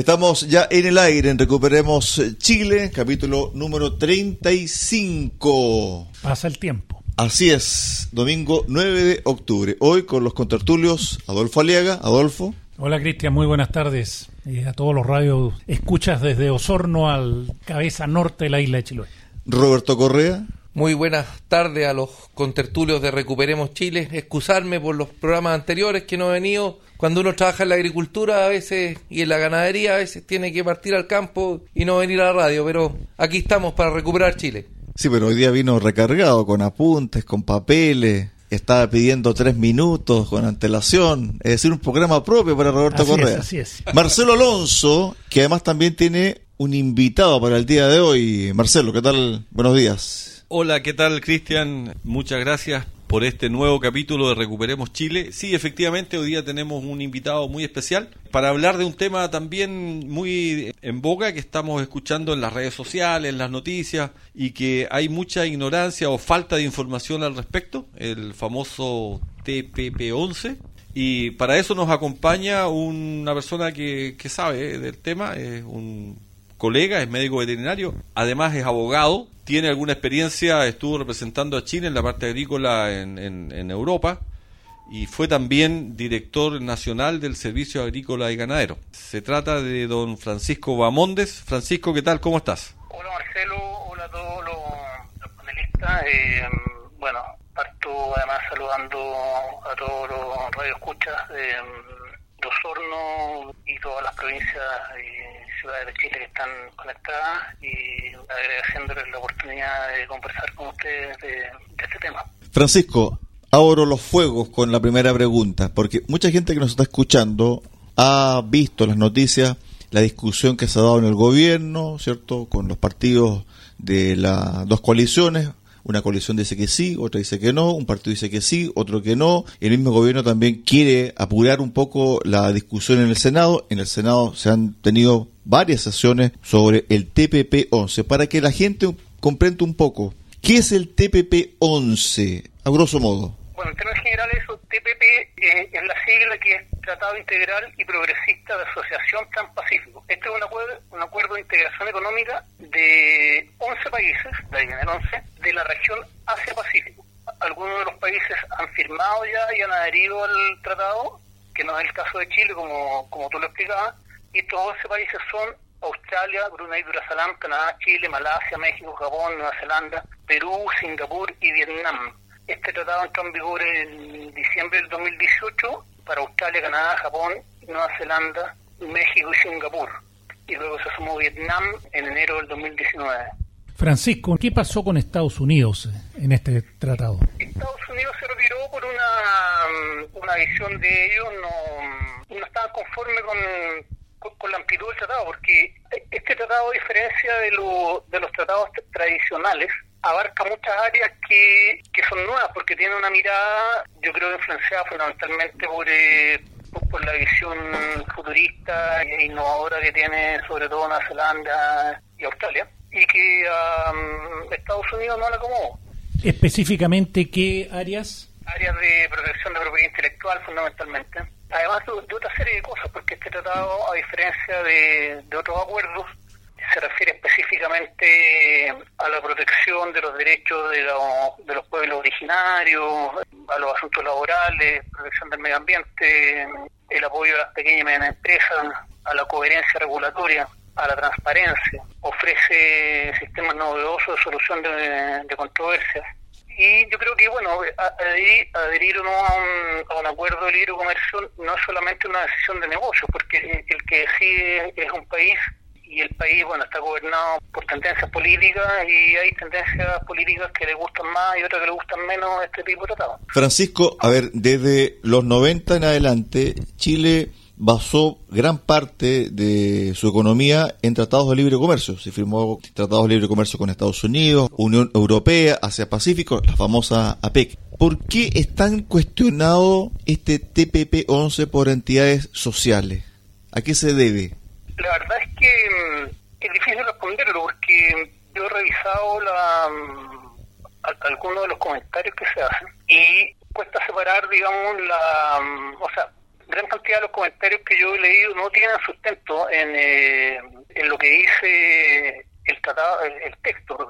Estamos ya en el aire en Recuperemos Chile, capítulo número 35. Pasa el tiempo. Así es, domingo 9 de octubre. Hoy con los contertulios Adolfo Aliaga. Adolfo. Hola Cristian, muy buenas tardes. Y a todos los radios escuchas desde Osorno al cabeza norte de la isla de Chiloé. Roberto Correa. Muy buenas tardes a los contertulios de Recuperemos Chile. Excusarme por los programas anteriores que no he venido. Cuando uno trabaja en la agricultura a veces y en la ganadería a veces tiene que partir al campo y no venir a la radio, pero aquí estamos para recuperar Chile. Sí, pero hoy día vino recargado con apuntes, con papeles. Estaba pidiendo tres minutos con antelación. Es decir, un programa propio para Roberto Así Correa. es, así es. Marcelo Alonso, que además también tiene un invitado para el día de hoy. Marcelo, ¿qué tal? Buenos días. Hola, ¿qué tal Cristian? Muchas gracias por este nuevo capítulo de Recuperemos Chile. Sí, efectivamente, hoy día tenemos un invitado muy especial para hablar de un tema también muy en boga que estamos escuchando en las redes sociales, en las noticias, y que hay mucha ignorancia o falta de información al respecto, el famoso TPP-11. Y para eso nos acompaña una persona que, que sabe del tema, es un colega, es médico veterinario, además es abogado, tiene alguna experiencia, estuvo representando a Chile en la parte agrícola en, Europa y fue también director nacional del Servicio Agrícola y Ganadero. Se trata de don Francisco Bamondes. Francisco, ¿qué tal? ¿Cómo estás? Hola Marcelo, hola a todos los, panelistas. Eh, bueno, parto además saludando a todos los radioescuchas de, de Osorno y todas las provincias y ciudades de Chile que están conectadas y agradeciéndoles la oportunidad de conversar con ustedes de, este tema. Francisco, abro los fuegos con la primera pregunta, porque mucha gente que nos está escuchando ha visto las noticias, la discusión que se ha dado en el gobierno, ¿cierto? Con los partidos de las dos coaliciones. Una coalición dice que sí, otra dice que no, un partido dice que sí, otro que no. El mismo gobierno también quiere apurar un poco la discusión en el Senado. En el Senado se han tenido varias sesiones sobre el TPP-11. Para que la gente comprenda un poco, ¿qué es el TPP-11? A grosso modo. Bueno, en términos generales, eso, TPP eh, es la sigla que es Tratado Integral y Progresista de Asociación Transpacífico. Este es un acuerdo, un acuerdo de integración económica de 11 países, de viene el 11, de la región Asia-Pacífico. Algunos de los países han firmado ya y han adherido al tratado, que no es el caso de Chile, como, como tú lo explicabas, y estos 11 países son Australia, Brunei, Durasalam, Canadá, Chile, Malasia, México, Japón, Nueva Zelanda, Perú, Singapur y Vietnam. Este tratado entró en vigor en diciembre del 2018 para Australia, Canadá, Japón, Nueva Zelanda, México y Singapur. Y luego se sumó Vietnam en enero del 2019. Francisco, ¿qué pasó con Estados Unidos en este tratado? Estados Unidos se retiró por una, una visión de ellos, no, no estaban conformes con, con, con, la amplitud del tratado, porque este tratado, a diferencia de, lo, de los tratados tradicionales, abarca muchas áreas que, que son nuevas porque tiene una mirada, yo creo, influenciada fundamentalmente por, eh, por, por, la visión futurista e innovadora que tiene sobre todo Nueva Zelanda y Australia y que um, Estados Unidos no la acomodó. Específicamente, ¿qué áreas? Áreas de protección de propiedad intelectual fundamentalmente. Además de, de otra serie de cosas, porque este tratado, a diferencia de, de otros acuerdos, se refiere específicamente a la protección de los derechos de, lo, de, los pueblos originarios, a los asuntos laborales, protección del medio ambiente, el apoyo a las pequeñas y medianas empresas, a la coherencia regulatoria, a la transparencia, ofrece sistemas novedosos de solución de, de controversias. Y yo creo que, bueno, adherir, adherir o no a un, a un acuerdo de libre comercio no es solamente una decisión de negocio, porque el que decide es un país y el país, bueno, está gobernado por tendencias políticas y hay tendencias políticas que le gustan más y otras que le gustan menos a este tipo de tratados. Francisco, a ver, desde los 90 en adelante, Chile basó gran parte de su economía en tratados de libre comercio. Se firmó tratados de libre comercio con Estados Unidos, Unión Europea, Asia Pacífico, la famosa APEC. ¿Por qué es tan cuestionado este TPP-11 por entidades sociales? ¿A qué se debe? La verdad es que mm, es difícil responderlo porque yo he revisado la, mm, algunos de los comentarios que se hacen y cuesta separar, digamos, la, mm, o sea, gran cantidad de los comentarios que yo he leído no tienen sustento en, eh, en lo que dice el tratado, el, texto.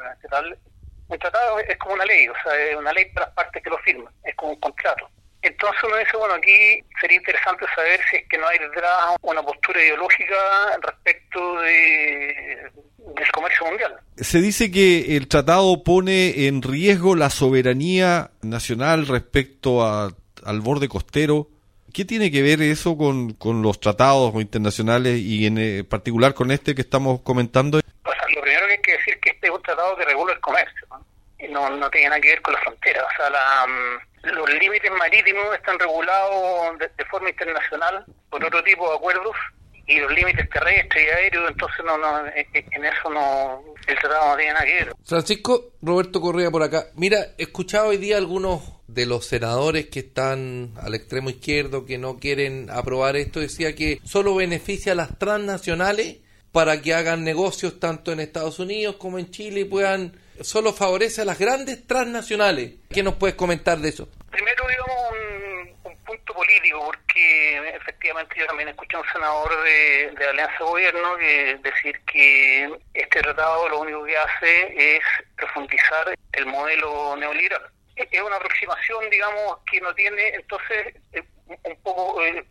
El tratado es como una ley, o sea, es una ley para las partes que lo firman, es como un contrato. Entonces uno dice, bueno, aquí sería interesante saber si es que no hay detrás una postura ideológica respecto de, del comercio mundial. Se dice que el tratado pone en riesgo la soberanía nacional respecto a, al borde costero ¿Qué tiene que ver eso con, con los tratados internacionales y en eh, particular con este que estamos comentando? lo primero que hay que decir es que este es un tratado que regula el comercio, ¿no? no, tiene nada que ver con la frontera. O sea, la, mm, los límites marítimos están regulados de, forma internacional por otro tipo de acuerdos y los límites terrestres y aéreos, entonces no, no en eso no el tratado no nada que ver. Francisco Roberto Correa por acá. Mira, he escuchado hoy día algunos de los senadores que están al extremo izquierdo, que no quieren aprobar esto, decía que solo beneficia a las transnacionales para que hagan negocios tanto en Estados Unidos como en Chile y puedan, solo favorece a las grandes transnacionales. ¿Qué nos puedes comentar de eso? Primero, digamos, un, punto político, porque efectivamente yo también escuché a un senador de, de Alianza Gobierno que decir que este tratado lo único que hace es profundizar el modelo neoliberal es una aproximación, digamos, que no tiene, entonces, eh, un poco eh,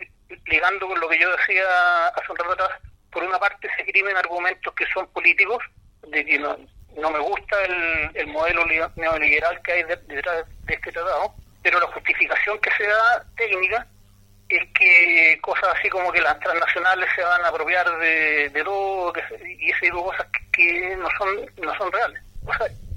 ligando con lo que yo decía hace un rato atrás, por una parte se escriben argumentos que son políticos, de que no, no me gusta el, el modelo neoliberal que hay detrás de este tratado, pero la justificación que se da técnica es que cosas así como que las transnacionales se van a apropiar de, de todo y ese tipo de cosas que, no son no son reales.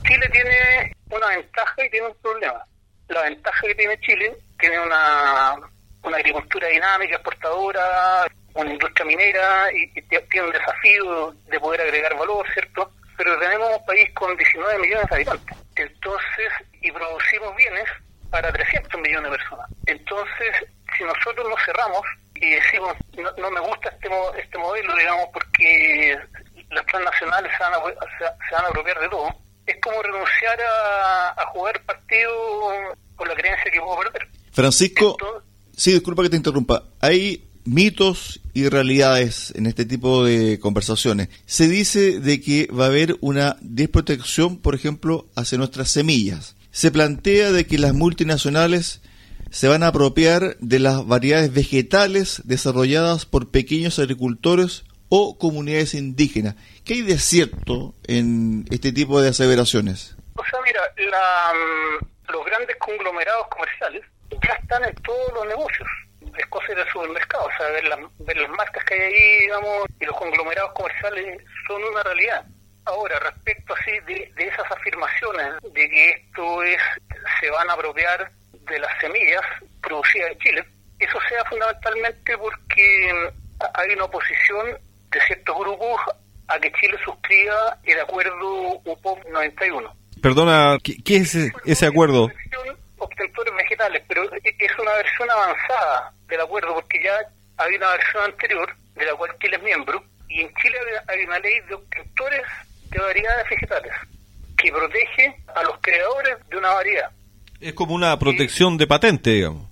Chile tiene una ventaja y tiene un problema. La ventaja que tiene Chile tiene una, una agricultura dinámica, exportadora, una industria minera y, tiene un desafío de poder agregar valor, ¿cierto? Pero tenemos un país con 19 millones de habitantes. Entonces, y producimos bienes para 300 millones de personas. Entonces, si nosotros nos cerramos y decimos, no, me gusta este, este modelo, digamos, porque las transnacionales se van, a, se van a apropiar de todo, es como renunciar a, jugar partido con la creencia que puedo perder. Francisco, sí, disculpa que te interrumpa. Hay mitos realidades en este tipo de conversaciones. Se dice de que va a haber una desprotección, por ejemplo, hacia nuestras semillas. Se plantea de que las multinacionales se van a apropiar de las variedades vegetales desarrolladas por pequeños agricultores o comunidades indígenas. ¿Qué hay de cierto en este tipo de aseveraciones? O sea, mira, mm, los grandes conglomerados comerciales ya están en todos los negocios. Es cosa de supermercado, o sea, ver las, ver las marcas que hay ahí, digamos, y los conglomerados comerciales son una realidad. Ahora, respecto así de, de esas afirmaciones de que esto es, se van a apropiar de las semillas producidas en Chile, eso sea fundamentalmente porque hay una oposición de ciertos grupos a que Chile suscriba el acuerdo UPOP 91. Perdona, ¿qué, es ese, acuerdo? Obtentores vegetales, pero es una versión avanzada del acuerdo porque ya hay una versión anterior de la cual Chile es miembro y en Chile hay una ley de obtentores de variedades vegetales que protege a los creadores de una variedad. Es como una protección de patente, digamos.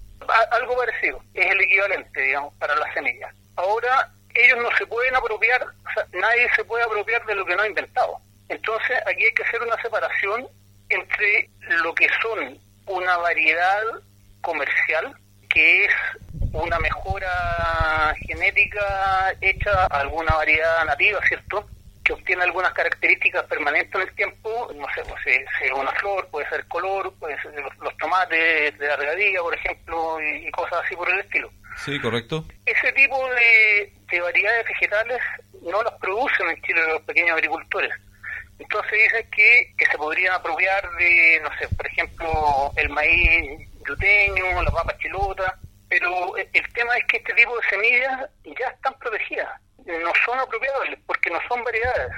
Algo parecido, es el equivalente, digamos, para las semillas. Ahora ellos no se pueden apropiar, o sea, nadie se puede apropiar de lo que no ha inventado. Entonces aquí hay que hacer una separación entre lo que son una variedad comercial, que es una mejora genética hecha a alguna variedad nativa, ¿cierto? Que obtiene algunas características permanentes en el tiempo, no sé, pues, es una flor, puede ser color, puede ser los, tomates de la regadía, por ejemplo, y cosas así por el estilo. Sí, correcto. Ese tipo de, variedades vegetales no las producen en Chile los pequeños agricultores. Entonces dicen que, que se podrían apropiar de, no sé, por ejemplo, el maíz yuteño, las papas chilotas, Pero el tema es que este tipo de semillas ya están protegidas, no son apropiables porque no son variedades,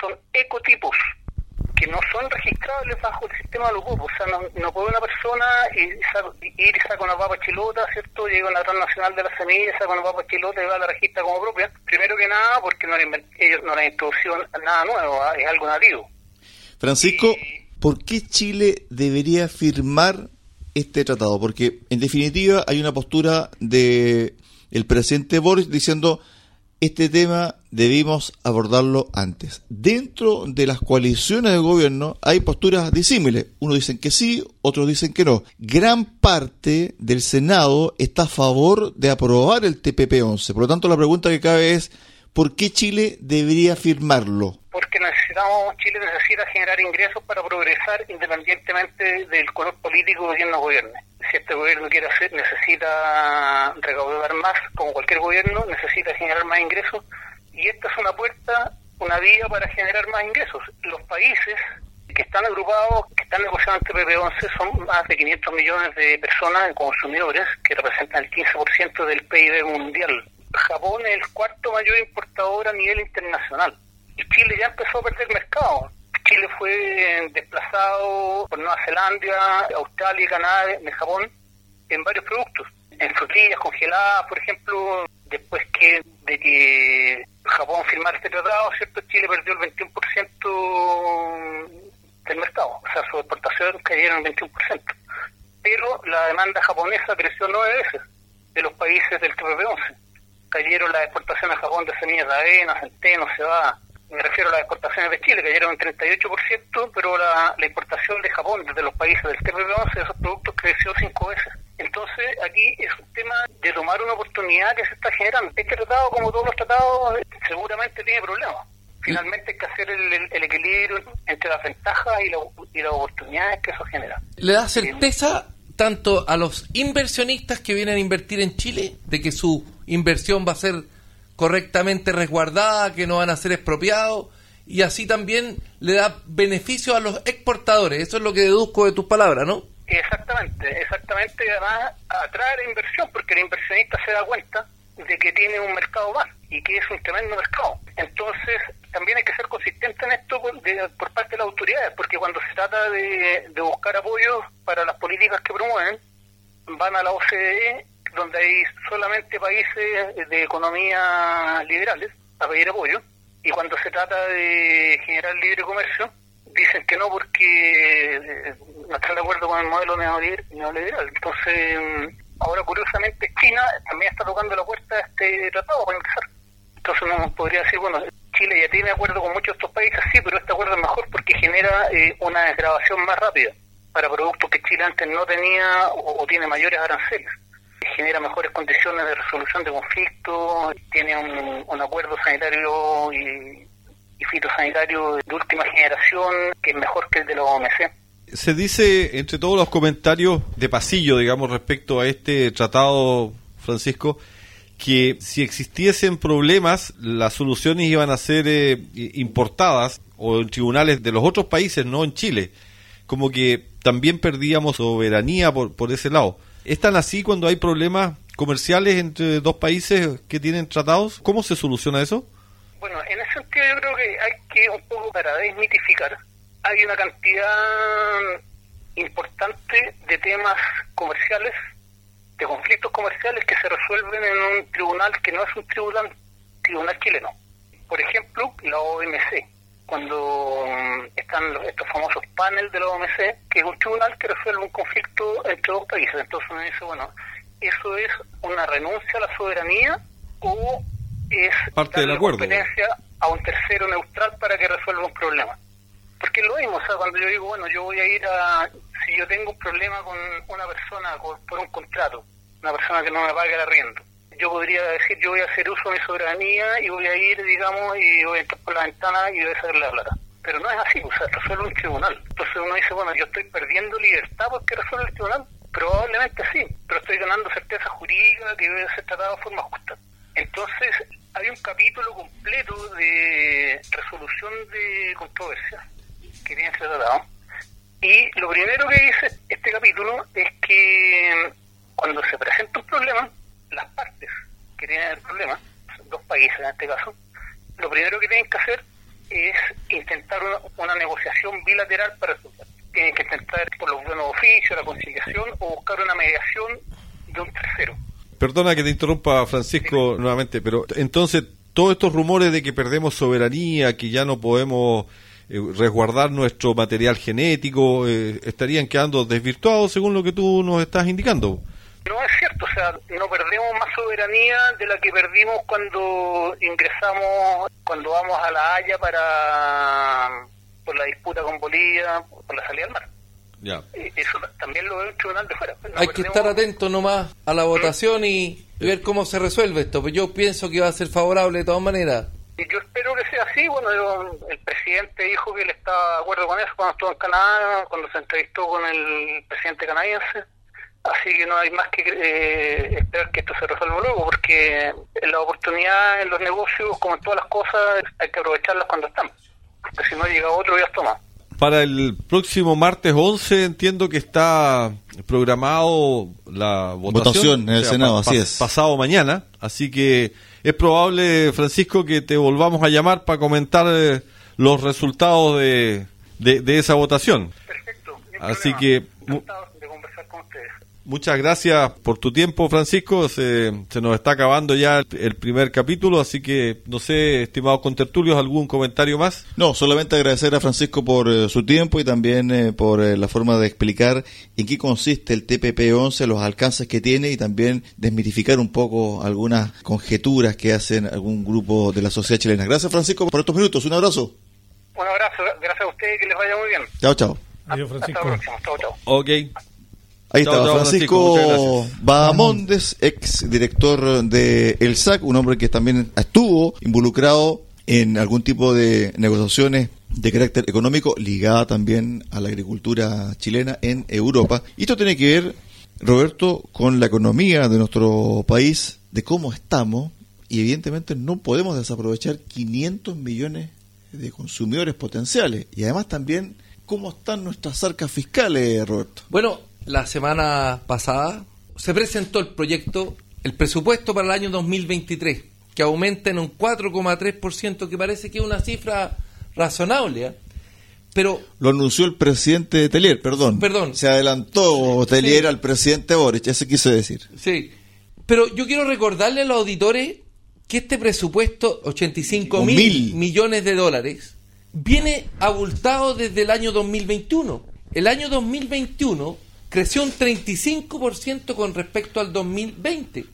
son ecotipos que no son registrables bajo el sistema de los grupos. O sea, no, no puede una persona ir, ir y sacar una papa chilota, ¿cierto? Llega a la transnacional de la semilla, saca una papa chilota y va a la registra como propia. Primero que nada, porque no ellos no le han introducido nada nuevo, ¿ah? es algo nativo. Francisco, ¿por qué Chile debería firmar este tratado? Porque, en definitiva, hay una postura de el presidente Boris diciendo este tema debimos abordarlo antes. Dentro de las coaliciones de gobierno hay posturas disímiles. Unos dicen que sí, otros dicen que no. Gran parte del Senado está a favor de aprobar el TPP-11. Por lo tanto, la pregunta que cabe es, ¿por qué Chile debería firmarlo? Porque necesitamos, Chile necesita generar ingresos para progresar independientemente del color político que nos gobierne si este gobierno quiere hacer, necesita recaudar más, como cualquier gobierno, necesita generar más ingresos, y esta es una puerta, una vía para generar más ingresos. Los países que están agrupados, que están negociando este PP11, son más de 500 millones de personas, consumidores, que representan el 15% del PIB mundial. Japón es el cuarto mayor importador a nivel internacional. Y Chile ya empezó a perder mercado Chile fue desplazado por Nueva Zelanda, Australia, Canadá, Japón, en varios productos. En frutillas congeladas, por ejemplo, después que de que Japón firmara este tratado, ¿cierto? Chile perdió el 21% del mercado, o sea, sus exportaciones cayeron el 21%. Pero la demanda japonesa creció nueve veces de los países del TPP-11. Cayeron las exportaciones a Japón de semillas de avena, centeno, cebada, me refiero a las exportaciones de Chile, que cayeron un 38%, pero la, importación de Japón desde los países del TPP-11 de esos productos creció cinco veces. Entonces, aquí es un tema de tomar una oportunidad que se está generando. Este tratado, como todos los tratados, seguramente tiene problemas. Finalmente hay que hacer el, equilibrio entre las ventajas y, y, las oportunidades que eso genera. ¿Le da certeza tanto a los inversionistas que vienen a invertir en Chile de que su inversión va a ser correctamente resguardada, que no van a ser expropiados, y así también le da beneficio a los exportadores. Eso es lo que deduzco de tus palabras, ¿no? Exactamente, exactamente, además atrae la inversión, porque el inversionista se da cuenta de que tiene un mercado más y que es un tremendo mercado. Entonces, también hay que ser consistente en esto por, por parte de las autoridades, porque cuando se trata de, de buscar apoyo para las políticas que promueven, van a la OCDE donde hay solamente países de economía liberales a pedir apoyo, y cuando se trata de generar libre comercio, dicen que no porque eh, no están de acuerdo con el modelo neoliberal. Entonces, mm, ahora curiosamente China también está tocando la puerta de este tratado para empezar. Entonces uno podría decir, bueno, Chile ya tiene acuerdo con muchos de estos países, sí, pero este acuerdo es mejor porque genera eh, una desgrabación más rápida para productos que Chile antes no tenía o tiene mayores aranceles genera mejores condiciones de resolución de conflictos, tiene un, acuerdo sanitario y, fitosanitario de última generación que es mejor que el de la OMC. Se dice entre todos los comentarios de pasillo, digamos, respecto a este tratado, Francisco, que si existiesen problemas, las soluciones iban a ser eh, importadas o en tribunales de los otros países, no en Chile. Como que también perdíamos soberanía por, por ese lado. ¿Es tan así cuando hay problemas comerciales entre dos países que tienen tratados? ¿Cómo se soluciona eso? Bueno, en ese sentido yo creo que hay que, un poco para desmitificar, hay una cantidad importante de temas comerciales, de conflictos comerciales que se resuelven en un tribunal que no es un tribunal, tribunal chileno. Por ejemplo, la OMC cuando mm, están estos famosos paneles de la OMC, que es un tribunal que resuelve un conflicto entre dos países. Entonces uno dice, bueno, ¿eso es una renuncia a la soberanía o es parte del acuerdo a un tercero neutral para que resuelva un problema? Porque es lo mismo, o sea, cuando yo digo, bueno, yo voy a ir a, si yo tengo un problema con una persona por un contrato, una persona que no me paga el arriendo, yo podría decir, yo voy a hacer uso de mi soberanía y voy a ir, digamos, y voy a entrar por la ventana y voy a sacarle la plata. Pero no es así, o sea, resuelve un tribunal. Entonces uno dice, bueno, yo estoy perdiendo libertad porque resuelve el tribunal. Probablemente sí, pero estoy ganando certeza jurídica que debe ser tratado de forma justa. Entonces, hay un capítulo completo de resolución de controversia que tiene este tratado. Y lo primero que dice este capítulo es que cuando se presenta un problema, las partes que tienen el problema, dos países en este caso, lo primero que tienen que hacer es intentar una, una negociación bilateral para resolver. Tienen que intentar por los buenos oficios, la conciliación o buscar una mediación de un tercero. Perdona que te interrumpa, Francisco, nuevamente, pero entonces todos estos rumores de que perdemos soberanía, que ya no podemos eh, resguardar nuestro material genético, eh, estarían quedando desvirtuados según lo que tú nos estás indicando. No es cierto, o sea, no perdemos más soberanía de la que perdimos cuando ingresamos, cuando vamos a La Haya para por la disputa con Bolivia, por la salida al mar. Ya. Eh, Eso también lo ve un tribunal de fuera. No Hay que estar atento nomás a la votación y ver cómo se resuelve esto. Pues yo pienso que va a ser favorable de todas maneras. Y yo espero que sea así. Bueno, yo- el presidente dijo que él estaba de acuerdo con eso cuando estuvo en Canadá, cuando se entrevistó con el presidente canadiense. Así que no hay más que eh, esperar que esto se resuelva luego, porque la oportunidad en los negocios, como en todas las cosas, hay que aprovecharlas cuando están. Porque si no llega otro, ya toma. Para el próximo martes 11 entiendo que está programado la votación, Votación en el Senado, así es. Pasado mañana, así que es probable, Francisco, que te volvamos a llamar para comentar eh, los resultados de, de, de esa votación. Perfecto. Así problema. que- de conversar con ustedes. Muchas gracias por tu tiempo, Francisco. Se, se nos está acabando ya el, el primer capítulo, así que no sé, estimados contertulios, ¿algún comentario más? No, solamente agradecer a Francisco por eh, su tiempo y también eh, por eh, la forma de explicar en qué consiste el TPP-11, los alcances que tiene y también desmitificar un poco algunas conjeturas que hacen algún grupo de la sociedad chilena. Gracias, Francisco, por estos minutos. Un abrazo. Un abrazo, gracias a ustedes, que les vaya muy bien. Chao, chao. Adiós, Hasta Francisco. la próxima. Chao, chao. Ok. Ahí Chao, está chao, Francisco, Francisco, ex director de El SAC, un hombre que también estuvo involucrado en algún tipo de negociaciones de carácter económico ligada también a la agricultura chilena en Europa. Y esto tiene que ver, Roberto, con la economía de nuestro país, de cómo estamos, y evidentemente no podemos desaprovechar 500 millones de consumidores potenciales. Y además también cómo están nuestras arcas fiscales, Roberto. Bueno, la semana pasada se presentó el proyecto, el presupuesto para el año 2023, que aumenta en un 4,3%, que parece que es una cifra razonable. ¿eh? Pero Lo anunció el presidente de Telier, perdón. Perdón. Se adelantó Telier Sí. al presidente Boric, eso quise decir. Sí, pero yo quiero recordarle a los auditores que este presupuesto, 85 mil Mil. millones de dólares, viene abultado desde el año 2021. El año 2021 creció un 35% con respecto al 2020,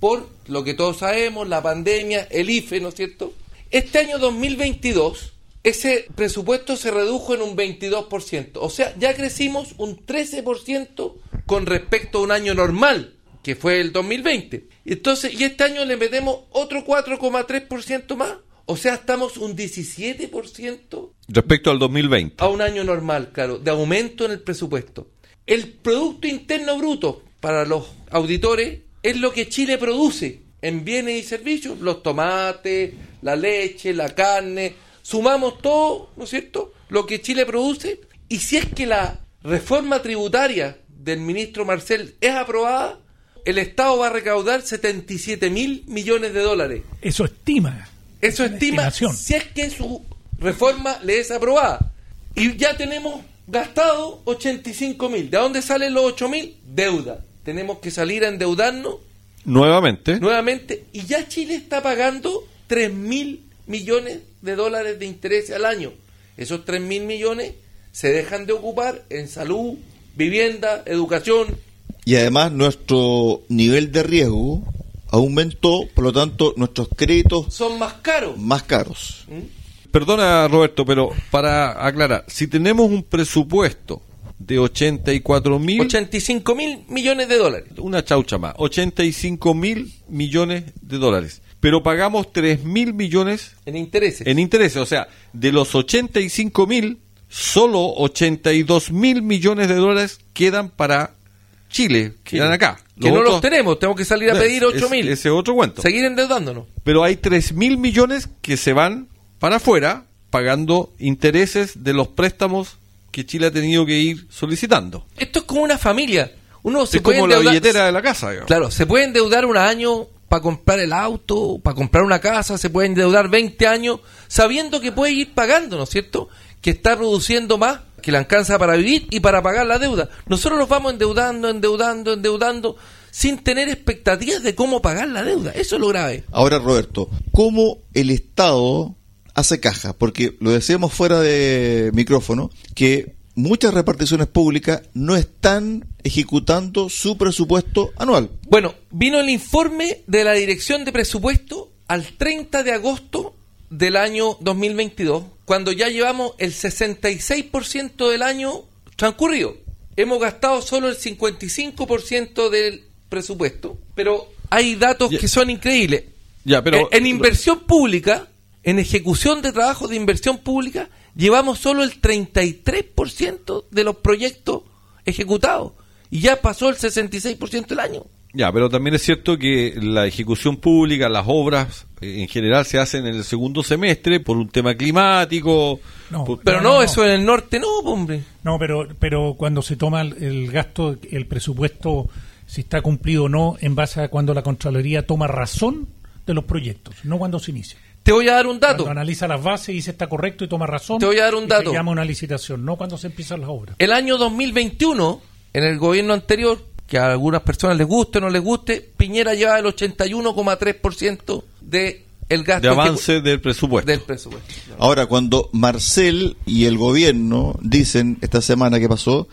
por lo que todos sabemos, la pandemia, el IFE, ¿no es cierto? Este año 2022, ese presupuesto se redujo en un 22%, o sea, ya crecimos un 13% con respecto a un año normal, que fue el 2020. Entonces, y este año le metemos otro 4,3% más, o sea, estamos un 17% Respecto al 2020. a un año normal, claro, de aumento en el presupuesto. El Producto Interno Bruto para los auditores es lo que Chile produce en bienes y servicios, los tomates, la leche, la carne, sumamos todo, ¿no es cierto?, lo que Chile produce, y si es que la reforma tributaria del ministro Marcel es aprobada, el Estado va a recaudar 77 mil millones de dólares. Eso estima. Eso estima si es que su reforma le es aprobada. Y ya tenemos gastado 85 mil. ¿De dónde salen los 8 mil? Deuda. Tenemos que salir a endeudarnos Nuevamente. nuevamente. Y ya Chile está pagando 3 mil millones de dólares de interés al año. Esos 3 mil millones se dejan de ocupar en salud, vivienda, educación. Y además nuestro nivel de riesgo aumentó, por lo tanto nuestros créditos Son más caros. más caros. Perdona, Roberto, pero para aclarar, si tenemos un presupuesto de 84 mil, 85 mil millones de dólares. una chaucha más, 85 mil millones de dólares, pero pagamos 3 mil millones En intereses. en intereses, o sea, de los 85 mil, solo 82 mil millones de dólares quedan para Chile, quedan acá. Que no los tenemos, tenemos que salir a pedir Es- 8 mil. Ese otro cuento. Seguir endeudándonos. Pero hay 3 mil millones que se van para afuera pagando intereses de los préstamos que Chile ha tenido que ir solicitando. Esto es como una familia. Uno se es puede como la endeudar- billetera de la casa, digamos. Claro, se puede endeudar un año para comprar el auto, para comprar una casa, se puede endeudar 20 años, sabiendo que puede ir pagando, ¿no es cierto? Que está produciendo más, que le alcanza para vivir y para pagar la deuda. Nosotros nos vamos endeudando, endeudando, endeudando, sin tener expectativas de cómo pagar la deuda. Eso es lo grave. Ahora, Roberto, ¿cómo el Estado hace caja? Porque lo decíamos fuera de micrófono, que muchas reparticiones públicas no están ejecutando su presupuesto anual. Bueno, vino el informe de la Dirección de Presupuesto al 30 de agosto del año 2022, cuando ya llevamos el 66% del año transcurrido. Hemos gastado solo el 55% del presupuesto, pero hay datos Ya. que son increíbles. Ya, pero en, en inversión pública, en ejecución de trabajos de inversión pública, llevamos solo el 33% de los proyectos ejecutados y ya pasó el 66% del año. Ya, pero también es cierto que la ejecución pública, las obras eh, en general se hacen en el segundo semestre por un tema climático. No. por- Pero No, no, no, no. eso en el norte no, hombre. No, pero, pero cuando se toma el, el gasto, el presupuesto, si está cumplido o no, en base a cuando la Contraloría toma razón de los proyectos, no cuando se inicia. Te voy a dar un dato. Cuando analiza las bases y dice está correcto y toma razón. Te voy a dar un dato. Se llama una licitación, no cuando se empiezan las obras. El año 2021, en el gobierno anterior, que a algunas personas les guste o no les guste, Piñera lleva el 81,3% de el gasto de avance del presupuesto. del presupuesto. Ahora, cuando Marcel y el gobierno dicen esta semana que pasó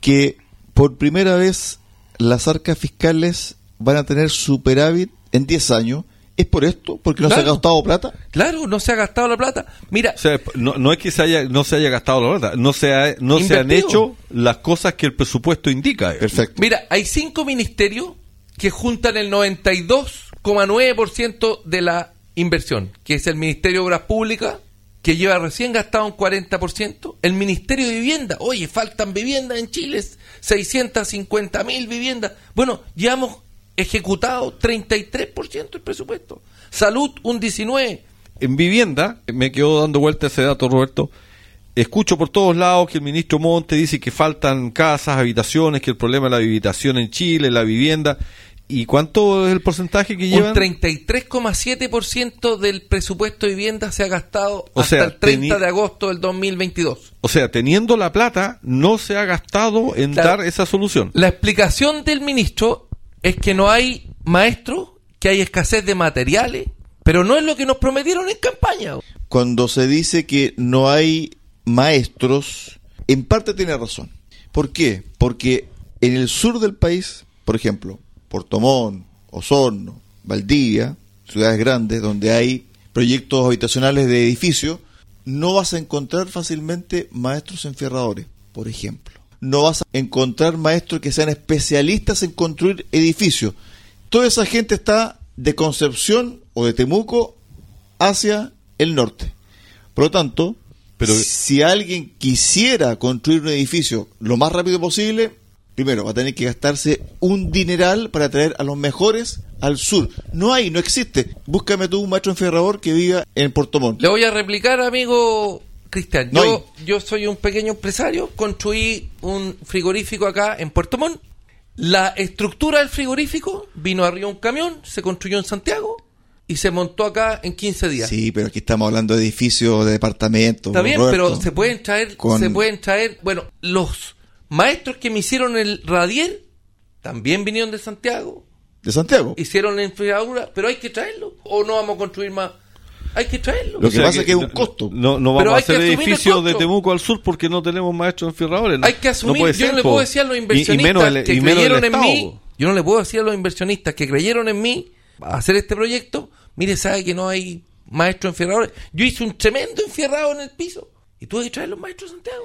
que por primera vez las arcas fiscales van a tener superávit en 10 años, ¿es por esto? ¿Porque no se Claro. ha gastado plata? Claro, no se ha gastado la plata. Mira, O sea, no, no es que se haya, no se haya gastado la plata, no se, ha- no se han hecho las cosas que el presupuesto indica. Perfecto. Mira, hay cinco ministerios que juntan el 92,9% de la inversión, que es el Ministerio de Obras Públicas, que lleva recién gastado un 40%, el Ministerio de Vivienda, oye, faltan viviendas en Chile, 650 mil viviendas. Bueno, hemos ejecutado 33% del presupuesto. Salud, un 19%. En vivienda, me quedo dando vuelta ese dato, Roberto. Escucho por todos lados que el ministro Monte dice que faltan casas, habitaciones, que el problema es la habitación en Chile, la vivienda. ¿Y cuánto es el porcentaje que Un llevan? 33,7% del presupuesto de vivienda se ha gastado O hasta sea, el 30 teni- de agosto del 2022. O sea, teniendo la plata, no se ha gastado en dar esa solución. La explicación del ministro es que no hay maestros, que hay escasez de materiales, pero no es lo que nos prometieron en campaña. Cuando se dice que no hay maestros, en parte tiene razón. ¿Por qué? Porque en el sur del país, por ejemplo, Puerto Montt, Osorno, Valdivia, ciudades grandes donde hay proyectos habitacionales de edificios, no vas a encontrar fácilmente maestros enfierradores, por ejemplo. No vas a encontrar maestros que sean especialistas en construir edificios. Toda esa gente está de Concepción o de Temuco hacia el norte. Por lo tanto, Pero- si alguien quisiera construir un edificio lo más rápido posible, primero va a tener que gastarse un dineral para traer a los mejores al sur. No hay, no existe. Búscame tú un maestro enferrador que viva en Puerto Montt. Le voy a replicar, amigo Cristian. No Yo, yo soy un pequeño empresario, construí un frigorífico acá en Puerto Montt. La estructura del frigorífico vino arriba un camión, se construyó en Santiago y se montó acá en 15 días. Sí, pero aquí estamos hablando de edificios, de departamentos. Está bien, Roberto. pero se pueden traer, Con- se pueden traer, bueno, los maestros que me hicieron el radier también vinieron de Santiago, De Santiago. hicieron la enfriadura, pero hay que traerlo o no vamos a construir más. Hay que traerlo. Lo que pasa es que es un costo. No, no vamos a hacer edificios de. Temuco al sur porque no tenemos maestros enfierradores. No- Hay que asumir, puede yo ser, no le puedo decir a los Y- y inversionistas menos el- que y menos el creyeron en mí, yo no le puedo decir a los inversionistas que creyeron en mí a hacer este proyecto, mire, sabe que no hay maestros enfierradores. Yo hice un tremendo enfierrado en el piso y tuve que traer los maestros de Santiago.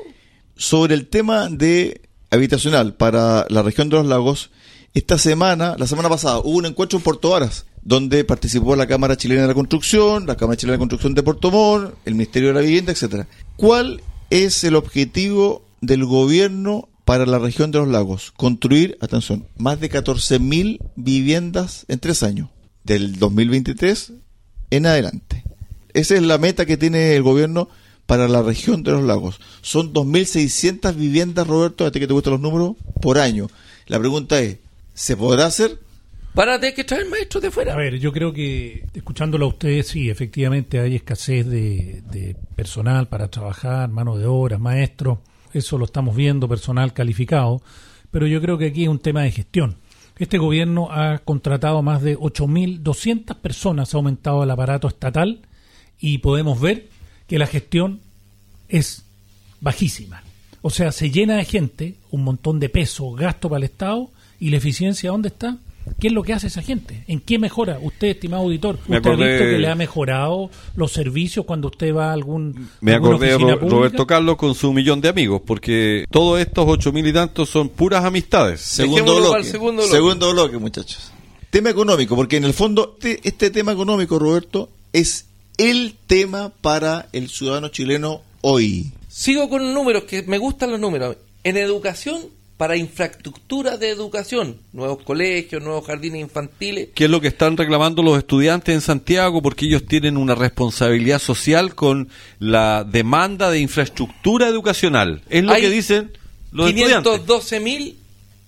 Sobre el tema de habitacional para la región de los lagos, esta semana, la semana pasada, hubo un encuentro en Puerto Varas, donde participó la Cámara Chilena de la Construcción, la Cámara Chilena de la Construcción de Puerto Montt, el Ministerio de la Vivienda, etcétera. ¿Cuál es el objetivo del gobierno para la región de los lagos? Construir, atención, más de 14.000 viviendas en tres años, del 2023 en adelante. Esa es la meta que tiene el gobierno para la región de los lagos. Son 2.600 viviendas, Roberto, a ti que te gustan los números, por año. La pregunta es, ¿se podrá hacer? Para tener que traer maestros de fuera. A ver, yo creo que escuchándolo a ustedes, sí, efectivamente hay escasez de, de personal para trabajar, mano de obra, maestros, eso lo estamos viendo, personal calificado, pero yo creo que aquí es un tema de gestión. Este gobierno ha contratado más de 8.200 personas, ha aumentado el aparato estatal y podemos ver que la gestión es bajísima. O sea, se llena de gente, un montón de peso, gasto para el Estado y la eficiencia, ¿dónde está? ¿Qué es lo que hace esa gente? ¿En qué mejora? Usted, estimado auditor, Me ¿usted ha visto que le ha mejorado los servicios cuando usted va a algún Me acordé Ro- pública? Roberto Carlos con su millón de amigos, porque todos estos ocho mil y tantos son puras amistades. Segundo bloque. segundo bloque. muchachos. Tema económico, porque en el fondo este, este tema económico, Roberto, es el tema para el ciudadano chileno hoy. Sigo con números, que me gustan los números. En educación, para infraestructura de educación, nuevos colegios, nuevos jardines infantiles, ¿Qué es lo que están reclamando los estudiantes en Santiago? Porque ellos tienen una responsabilidad social con la demanda de infraestructura educacional. Es lo Hay que dicen los estudiantes. 512 mil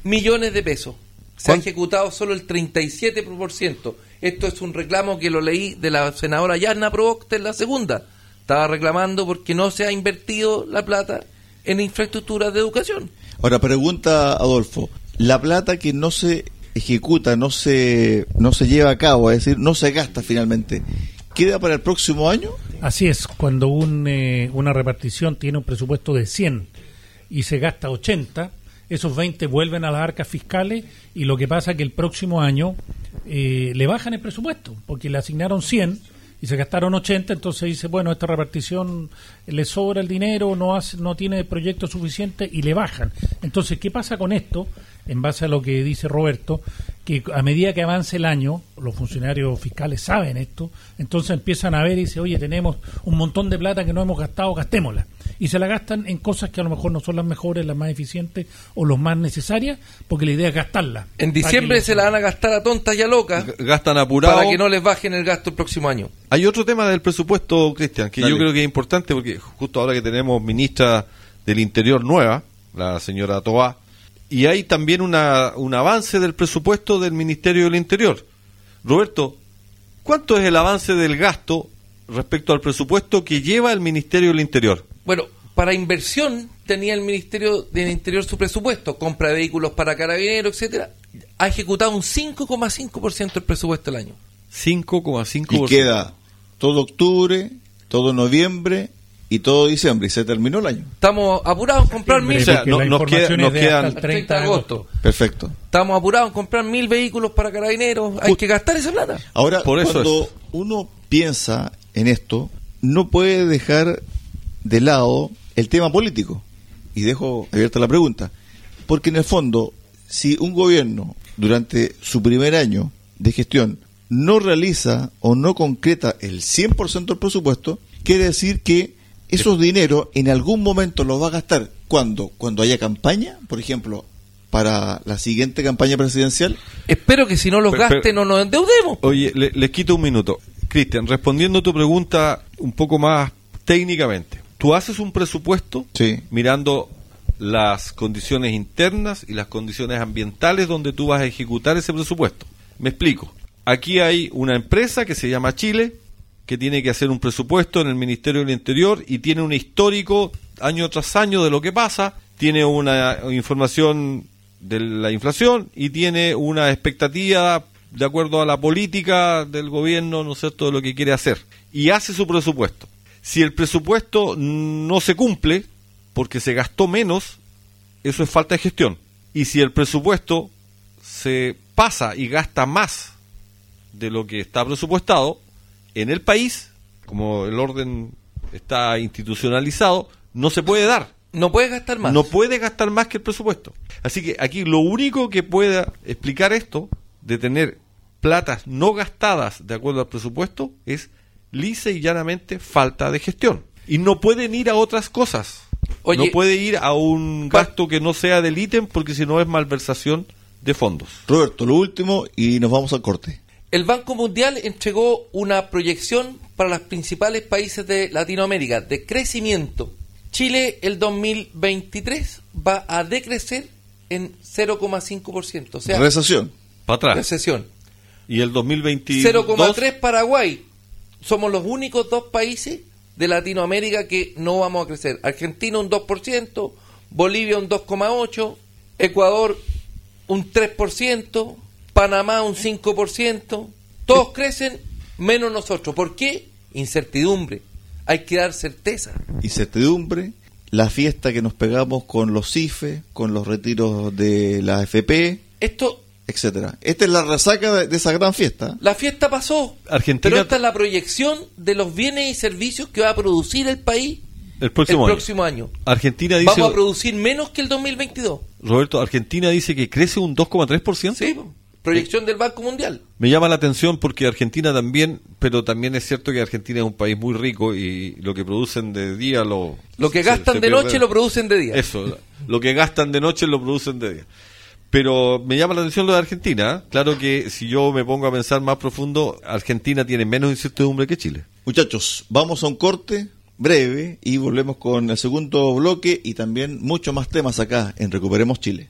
millones de pesos. Se ha ¿Cuánto? ejecutado solo el 37%. Esto es un reclamo que lo leí de la senadora Yarna Provost en la segunda. Estaba reclamando porque no se ha invertido la plata en infraestructura de educación. Ahora pregunta Adolfo, la plata que no se ejecuta, no se no se lleva a cabo, es decir, no se gasta finalmente, ¿queda para el próximo año? Así es, cuando un, eh, una repartición tiene un presupuesto de 100 y se gasta 80, esos 20 vuelven a las arcas fiscales y lo que pasa es que el próximo año eh, le bajan el presupuesto, porque le asignaron 100 y se gastaron 80, entonces dice, bueno, esta repartición le sobra el dinero, no, hace, no tiene proyecto suficiente y le bajan. Entonces, ¿qué pasa con esto? En base a lo que dice Roberto, que a medida que avance el año, los funcionarios fiscales saben esto, entonces empiezan a ver y dicen, oye, tenemos un montón de plata que no hemos gastado, gastémosla. Y se la gastan en cosas que a lo mejor no son las mejores, las más eficientes o las más necesarias, porque la idea es gastarla. En diciembre se la van a gastar a tontas y a locas Gastan apurado. para que no les bajen el gasto el próximo año. Hay otro tema del presupuesto, Cristian, que Dale. yo creo que es importante porque justo ahora que tenemos ministra del Interior nueva, la señora Toá, y hay también una, un avance del presupuesto del Ministerio del Interior. Roberto, ¿cuánto es el avance del gasto respecto al presupuesto que lleva el Ministerio del Interior? Bueno, para inversión tenía el Ministerio del Interior su presupuesto, compra de vehículos para carabineros, etcétera. Ha ejecutado un 5,5% del presupuesto del año. 5,5%. Y queda todo octubre, todo noviembre y todo diciembre y se terminó el año. Estamos apurados en comprar mil. O sea, no- nos queda- nos hasta quedan- el 30 de agosto. Perfecto. Estamos apurados en comprar mil vehículos para carabineros. Hay que gastar esa plata. Ahora, Por eso cuando es. uno piensa en esto, no puede dejar de lado el tema político. Y dejo abierta la pregunta. Porque en el fondo, si un gobierno durante su primer año de gestión no realiza o no concreta el 100% del presupuesto, quiere decir que esos dineros en algún momento los va a gastar. ¿Cuándo? Cuando haya campaña, por ejemplo, para la siguiente campaña presidencial. Espero que si no los Pero- gaste pero- no nos endeudemos. Oye, le- les quito un minuto. Cristian, respondiendo a tu pregunta un poco más técnicamente. Tú haces un presupuesto Sí. mirando las condiciones internas y las condiciones ambientales donde tú vas a ejecutar ese presupuesto. Me explico. Aquí hay una empresa que se llama Chile, que tiene que hacer un presupuesto en el Ministerio del Interior y tiene un histórico año tras año de lo que pasa, tiene una información de la inflación y tiene una expectativa de acuerdo a la política del gobierno, ¿no es cierto?, de lo que quiere hacer. Y hace su presupuesto. Si el presupuesto no se cumple, porque se gastó menos, eso es falta de gestión. Y si el presupuesto se pasa y gasta más de lo que está presupuestado, en el país, como el orden está institucionalizado, no se puede dar. No puedes gastar más. No puede gastar más que el presupuesto. Así que aquí lo único que pueda explicar esto, de tener platas no gastadas de acuerdo al presupuesto, es lisa y llanamente falta de gestión. Y no pueden ir a otras cosas. Oye, no puede ir a un gasto que no sea del ítem porque si no es malversación de fondos. Roberto, lo último y nos vamos al corte. El Banco Mundial entregó una proyección para los principales países de Latinoamérica de crecimiento. Chile el 2023 va a decrecer en 0,5%. O sea, Recesión. Para atrás. recesión. Y el 2022. 0,3 Paraguay. Somos los únicos dos países de Latinoamérica que no vamos a crecer. Argentina un 2%, Bolivia un 2,8%, Ecuador un 3%, Panamá un 5%. Todos crecen menos nosotros. ¿Por qué? Incertidumbre. Hay que dar certeza. Incertidumbre. La fiesta que nos pegamos con los CIFE, con los retiros de la AFP, Esto, etcétera. Esta es la resaca de, de esa gran fiesta. la fiesta pasó. Argentina- Pero esta es la proyección de los bienes y servicios que va a producir el país El próximo el año. próximo año. Argentina dice. Vamos a producir menos que el 2022. Roberto, Argentina dice que crece un 2,3%. Sí. Proyección del Banco Mundial. Me llama la atención porque Argentina también, pero también es cierto que Argentina es un país muy rico y lo que producen de día lo... Lo que gastan se de noche lo producen de día. Eso, lo que gastan de noche lo producen de día. Pero me llama la atención lo de Argentina. ¿eh? Claro que si yo me pongo a pensar más profundo, Argentina tiene menos incertidumbre que Chile. Muchachos, vamos a un corte breve y volvemos con el segundo bloque y también muchos más temas acá en Recuperemos Chile.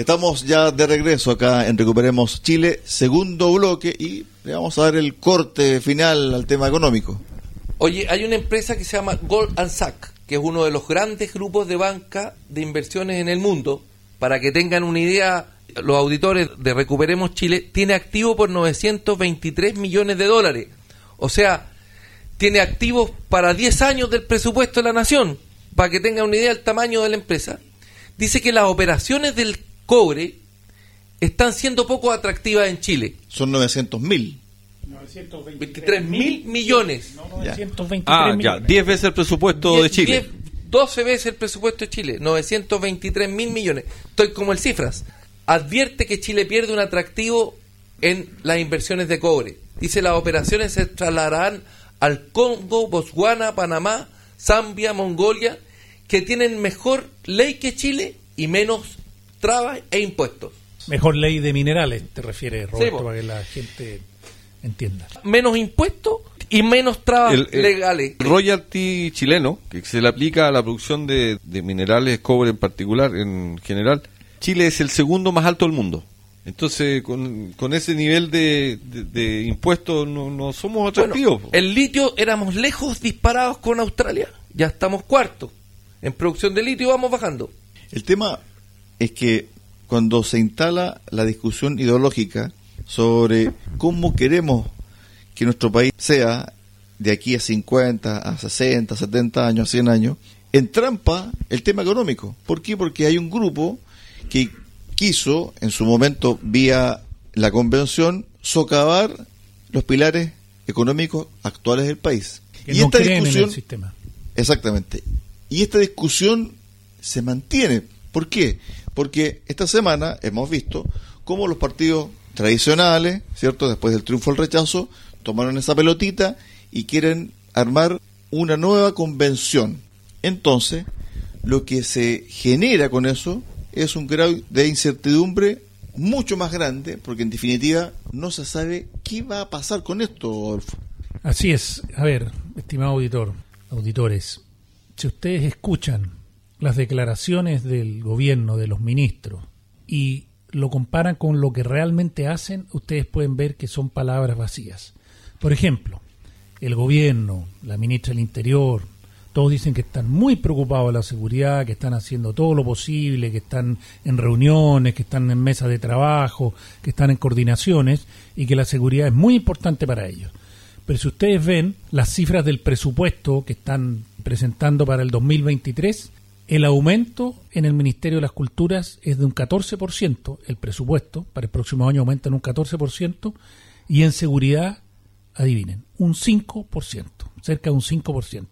Estamos ya de regreso acá en Recuperemos Chile, segundo bloque y le vamos a dar el corte final al tema económico. Oye, hay una empresa que se llama Gold Sachs, que es uno de los grandes grupos de banca de inversiones en el mundo. Para que tengan una idea, los auditores de Recuperemos Chile tiene activo por 923 millones de dólares. O sea, tiene activos para 10 años del presupuesto de la nación. Para que tengan una idea del tamaño de la empresa. Dice que las operaciones del cobre están siendo poco atractivas en Chile. Son 900 mil. 23 mil millones. No, 923 Ah, ya, millones. 10 veces el presupuesto de Chile. diez- 12 veces el presupuesto de Chile, 923 mil millones. Estoy como el cifras. Advierte que Chile pierde un atractivo en las inversiones de cobre. Dice las operaciones se trasladarán al Congo, Botswana, Panamá, Zambia, Mongolia, que tienen mejor ley que Chile y menos trabas e impuestos. Mejor ley de minerales, te refieres, Roberto, para que la gente entienda. Menos impuestos y menos trabas El- el legales. royalty chileno, que se le aplica a la producción de, de minerales, cobre en particular, en general, Chile es el segundo más alto del mundo. Entonces, con, con ese nivel de, de- de impuestos no, no somos atractivos. Bueno, el litio éramos lejos disparados con Australia. Ya estamos cuartos. En producción de litio vamos bajando. El tema es que cuando se instala la discusión ideológica sobre cómo queremos que nuestro país sea de aquí a 50, a 60, 70 años, a 100 años, entrampa el tema económico. ¿Por qué? Porque hay un grupo que quiso, en su momento, vía la convención, socavar los pilares económicos actuales del país. Que no creen en el sistema. Exactamente. Y esta discusión se mantiene. ¿Por qué? Porque esta semana hemos visto cómo los partidos tradicionales, ¿cierto? Después del triunfo del rechazo, tomaron esa pelotita y quieren armar una nueva convención. Entonces, lo que se genera con eso es un grado de incertidumbre mucho más grande, porque en definitiva no se sabe qué va a pasar con esto, Adolfo. Así es. A ver, estimado auditor, auditores, si ustedes escuchan las declaraciones del gobierno, de los ministros, y lo comparan con lo que realmente hacen, ustedes pueden ver que son palabras vacías. Por ejemplo, el gobierno, la ministra del Interior, todos dicen que están muy preocupados de la seguridad, que están haciendo todo lo posible, que están en reuniones, que están en mesas de trabajo, que están en coordinaciones y que la seguridad es muy importante para ellos. Pero si ustedes ven las cifras del presupuesto que están presentando para el 2023, El aumento en el Ministerio de las Culturas es de un 14%, el presupuesto para el próximo año aumenta en un 14%, y en seguridad, adivinen, un 5%, cerca de un 5%.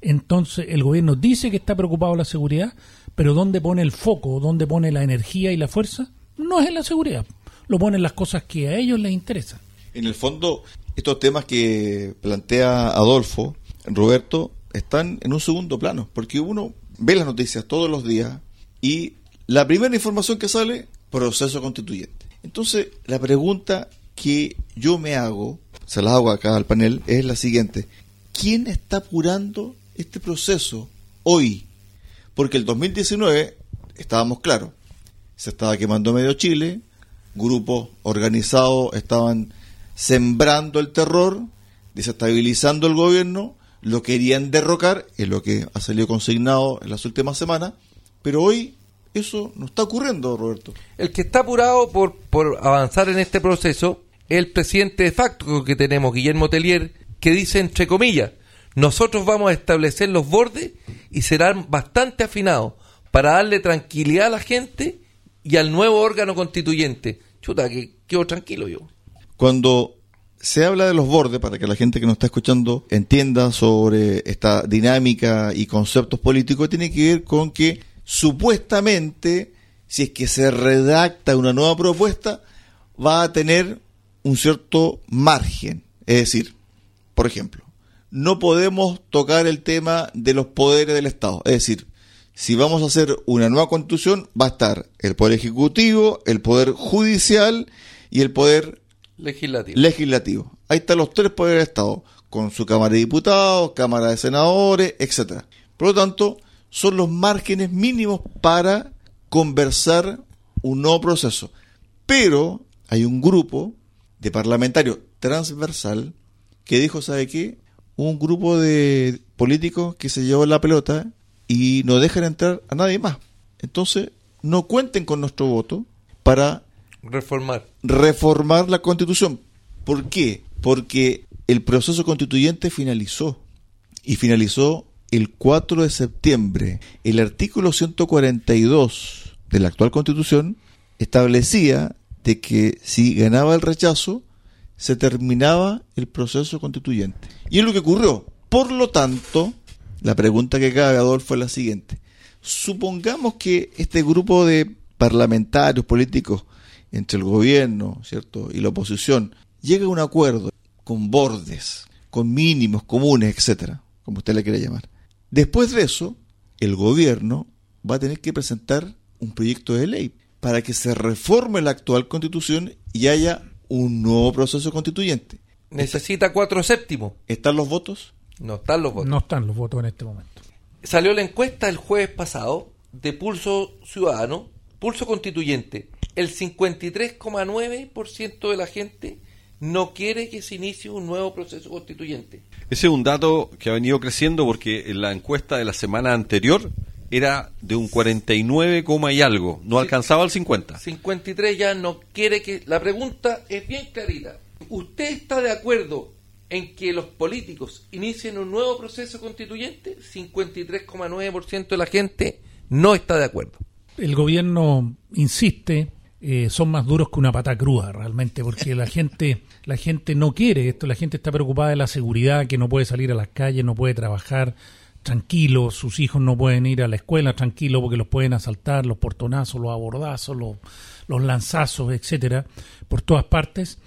Entonces el gobierno dice que está preocupado por la seguridad, pero ¿dónde pone el foco, dónde pone la energía y la fuerza? No es en la seguridad, lo pone en las cosas que a ellos les interesan. En el fondo, estos temas que plantea Adolfo, Roberto, están en un segundo plano, porque uno ve las noticias todos los días y la primera información que sale, proceso constituyente. Entonces, la pregunta que yo me hago, se la hago acá al panel, es la siguiente. ¿Quién está apurando este proceso hoy? Porque el 2019, estábamos claros, se estaba quemando medio Chile, grupos organizados estaban sembrando el terror, desestabilizando el gobierno, lo querían derrocar, es lo que ha salido consignado en las últimas semanas, pero hoy eso no está ocurriendo, Roberto. El que está apurado por, por avanzar en este proceso es el presidente de facto que tenemos, Guillermo Tellier, que dice, entre comillas, nosotros vamos a establecer los bordes y serán bastante afinados para darle tranquilidad a la gente y al nuevo órgano constituyente. Chuta, que quedo tranquilo yo. Cuando se habla de los bordes, para que la gente que nos está escuchando entienda sobre esta dinámica y conceptos políticos, tiene que ver con que supuestamente, si es que se redacta una nueva propuesta, va a tener un cierto margen. Es decir, por ejemplo, no podemos tocar el tema de los poderes del Estado. Es decir, si vamos a hacer una nueva constitución, va a estar el poder ejecutivo, el poder judicial y el poder Legislativo. legislativo. Ahí están los tres poderes del Estado, con su Cámara de Diputados, Cámara de Senadores, etcétera. Por lo tanto, son los márgenes mínimos para conversar un nuevo proceso. Pero hay un grupo de parlamentarios transversal que dijo, ¿sabe qué? Un grupo de políticos que se llevó la pelota y no dejan entrar a nadie más. Entonces, no cuenten con nuestro voto para Reformar. reformar la constitución. ¿Por qué? Porque el proceso constituyente finalizó y finalizó el 4 de septiembre. El artículo 142 de la actual constitución establecía de que si ganaba el rechazo, se terminaba el proceso constituyente. Y es lo que ocurrió. Por lo tanto, la pregunta que cabe, Adolfo, es la siguiente. Supongamos que este grupo de parlamentarios políticos entre el gobierno, ¿cierto? y la oposición llega a un acuerdo con bordes, con mínimos comunes, etcétera, como usted le quiera llamar. Después de eso, el gobierno va a tener que presentar un proyecto de ley para que se reforme la actual constitución y haya un nuevo proceso constituyente. Necesita cuatro séptimos. ¿Están los votos? No están los votos. No están los votos en este momento. Salió la encuesta el jueves pasado de Pulso Ciudadano, Pulso Constituyente. El 53,9% de la gente no quiere que se inicie un nuevo proceso constituyente. Ese es un dato que ha venido creciendo porque en la encuesta de la semana anterior era de un 49, coma y algo, no Sí. alcanzaba el 50. 53 ya no quiere que... La pregunta es bien clarita. ¿Usted está de acuerdo en que los políticos inicien un nuevo proceso constituyente? 53,9% de la gente no está de acuerdo. el gobierno insiste, eh, son más duros que una pata cruda realmente, porque la gente, la gente no quiere esto, la gente está preocupada de la seguridad, que no puede salir a las calles, no puede trabajar tranquilo, sus hijos no pueden ir a la escuela tranquilo porque los pueden asaltar, los portonazos, los abordazos, los, los lanzazos, etcétera, por todas partes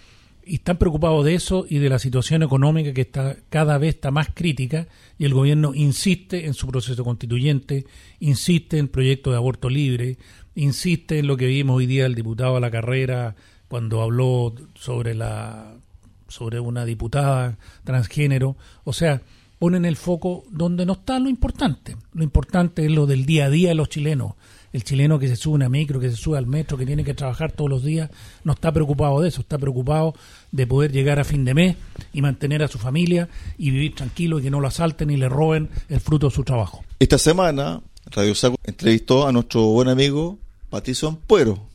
y están preocupados de eso y de la situación económica que está cada vez está más crítica y el gobierno insiste en su proceso constituyente, insiste en proyecto de aborto libre, insiste en lo que vimos hoy día el diputado a la carrera cuando habló sobre la sobre una diputada transgénero, o sea, ponen el foco donde no está lo importante. Lo importante es lo del día a día de los chilenos. El chileno que se sube a una micro, que se sube al metro, que tiene que trabajar todos los días, no está preocupado de eso, está preocupado de poder llegar a fin de mes y mantener a su familia y vivir tranquilo y que no lo asalten y le roben el fruto de su trabajo. Esta semana, Radio Saco entrevistó a nuestro buen amigo Patricio Ampuero.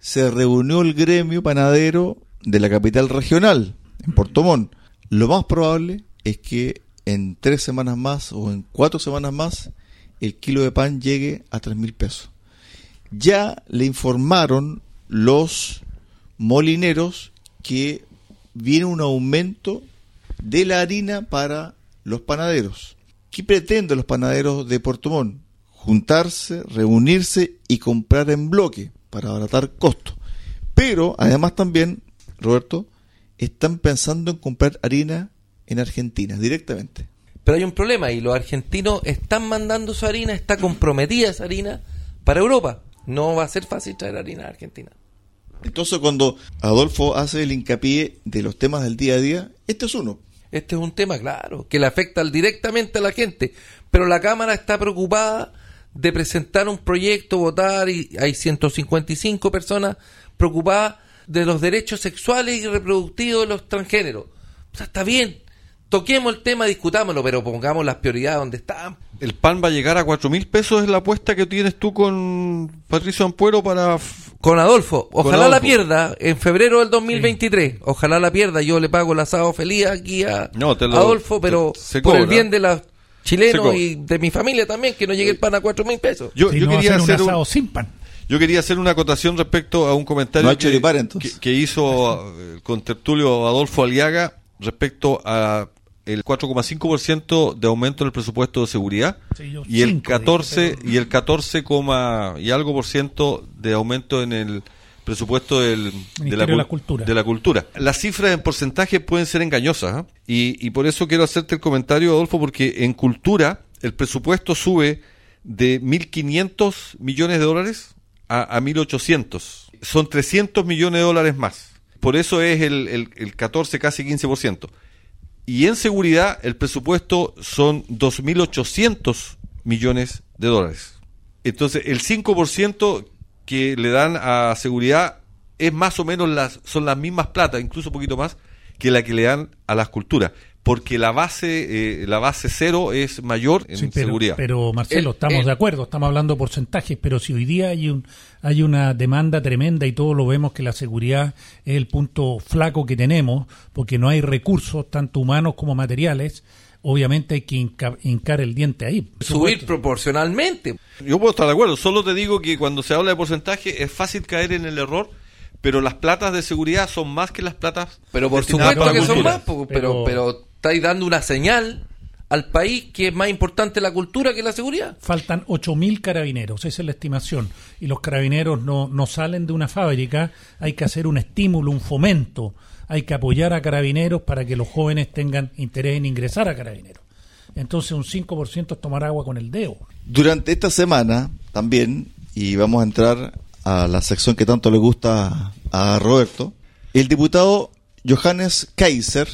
Se reunió el gremio panadero de la capital regional, en Puerto Montt. Lo más probable es que en tres semanas más o en cuatro semanas más el kilo de pan llegue a tres mil pesos. Ya le informaron los molineros que viene un aumento de la harina para los panaderos. ¿Qué pretenden los panaderos de Puerto Montt? Juntarse, reunirse y comprar en bloque para abaratar costos. Pero además también, Roberto, están pensando en comprar harina en Argentina directamente. Pero hay un problema y los argentinos están mandando su harina, está comprometida esa harina para Europa. No va a ser fácil traer harina a Argentina. Entonces cuando Adolfo hace el hincapié de los temas del día a día, este es uno. Este es un tema, claro, que le afecta directamente a la gente. Pero la Cámara está preocupada de presentar un proyecto, votar, y hay 155 personas preocupadas de los derechos sexuales y reproductivos de los transgéneros. O sea, está bien, toquemos el tema, discutámoslo, pero pongamos las prioridades donde están. ¿El pan va a llegar a cuatro mil pesos? ¿Es la apuesta que tienes tú con Patricio Ampuero para...? Con Adolfo. Ojalá Adolfo. la pierda en febrero del 2023. Ojalá la pierda. Yo le pago el asado feliz aquí a No, te lo- Adolfo, pero por el bien de Se chilenos cobra. y de mi familia también, que no llegue el pan a cuatro mil pesos. Yo, Si yo no, quería hacer un sin pan. Yo quería hacer una acotación respecto a un comentario No que, hizo eh, con tertulio Adolfo Aliaga respecto a el 4,5% de aumento en el presupuesto de seguridad Sí, y el cinco, 14 dije, pero- y el 14, coma y algo por ciento de aumento en el presupuesto del, Ministerio de cul- la Cultura. de la cultura. Las cifras en porcentaje pueden ser engañosas ¿ah? y, y por eso quiero hacerte el comentario, Adolfo, porque en cultura el presupuesto sube de 1.500 millones de dólares a, a 1.800. Son 300 millones de dólares más. Por eso es el, el, el 14, casi 15%. Y en seguridad el presupuesto son 2.800 millones de dólares. Entonces el 5% que le dan a seguridad es más o menos las son las mismas plata, incluso un poquito más que la que le dan a las culturas, porque la base eh, la base cero es mayor en Sí, pero, seguridad. pero Marcelo, El- estamos el- de acuerdo, estamos hablando de porcentajes, pero si hoy día hay un hay una demanda tremenda y todos lo vemos que la seguridad es el punto flaco que tenemos, porque no hay recursos tanto humanos como materiales, obviamente hay que hinca- hincar el diente ahí. Subir supuesto. proporcionalmente. Yo puedo estar de acuerdo, solo te digo que cuando se habla de porcentaje es fácil caer en el error, pero las platas de seguridad son más que las platas Pero por supuesto que son más, Pero- pero estáis dando una señal al país que es más importante la cultura que la seguridad. Faltan 8.000 carabineros, esa es la estimación. Y los carabineros no, no salen de una fábrica, hay que hacer un estímulo, un fomento, hay que apoyar a carabineros para que los jóvenes tengan interés en ingresar a carabineros. Entonces un 5% es tomar agua con el dedo. Durante esta semana también, y vamos a entrar a la sección que tanto le gusta a Roberto, el diputado Johannes Kaiser,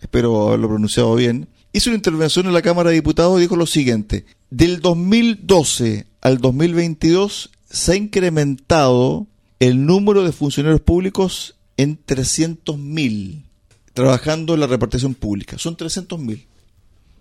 espero haberlo pronunciado bien, hizo una intervención en la Cámara de Diputados y dijo lo siguiente, del 2012 al 2022 se ha incrementado el número de funcionarios públicos en 300.000 trabajando en la repartición pública. Son 300.000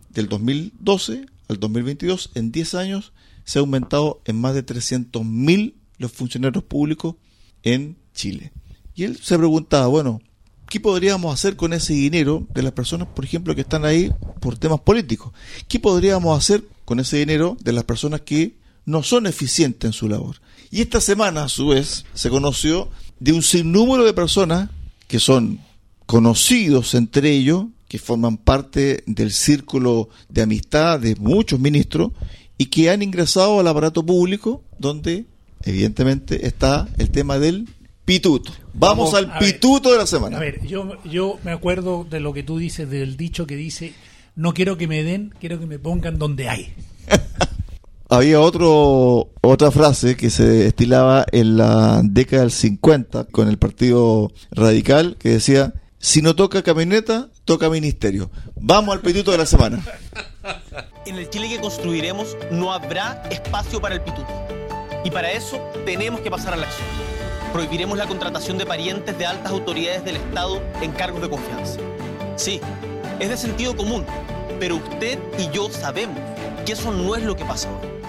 del 2012 al 2022, en 10 años, se ha aumentado en más de 300.000 los funcionarios públicos en Chile. Y él se preguntaba, bueno, ¿qué podríamos hacer con ese dinero de las personas, por ejemplo, que están ahí por temas políticos? ¿Qué podríamos hacer con ese dinero de las personas que no son eficientes en su labor? Y esta semana, a su vez, se conoció de un sinnúmero de personas que son conocidos entre ellos, que forman parte del círculo de amistad de muchos ministros y que han ingresado al aparato público donde evidentemente está el tema del pituto. Vamos, Vamos, al ver. pituto de la semana. A ver, yo, yo me acuerdo de lo que tú dices, del dicho que dice, no quiero que me den, quiero que me pongan donde hay. Había otro otra frase que se estilaba en la década del 50 con el Partido Radical que decía, si no toca camioneta, toca ministerio. Vamos al pituto de la semana. En el Chile que construiremos no habrá espacio para el pituto. Y para eso tenemos que pasar a la acción. Prohibiremos la contratación de parientes de altas autoridades del Estado en cargos de confianza. Sí, es de sentido común, pero usted y yo sabemos que eso no es lo que pasa hoy.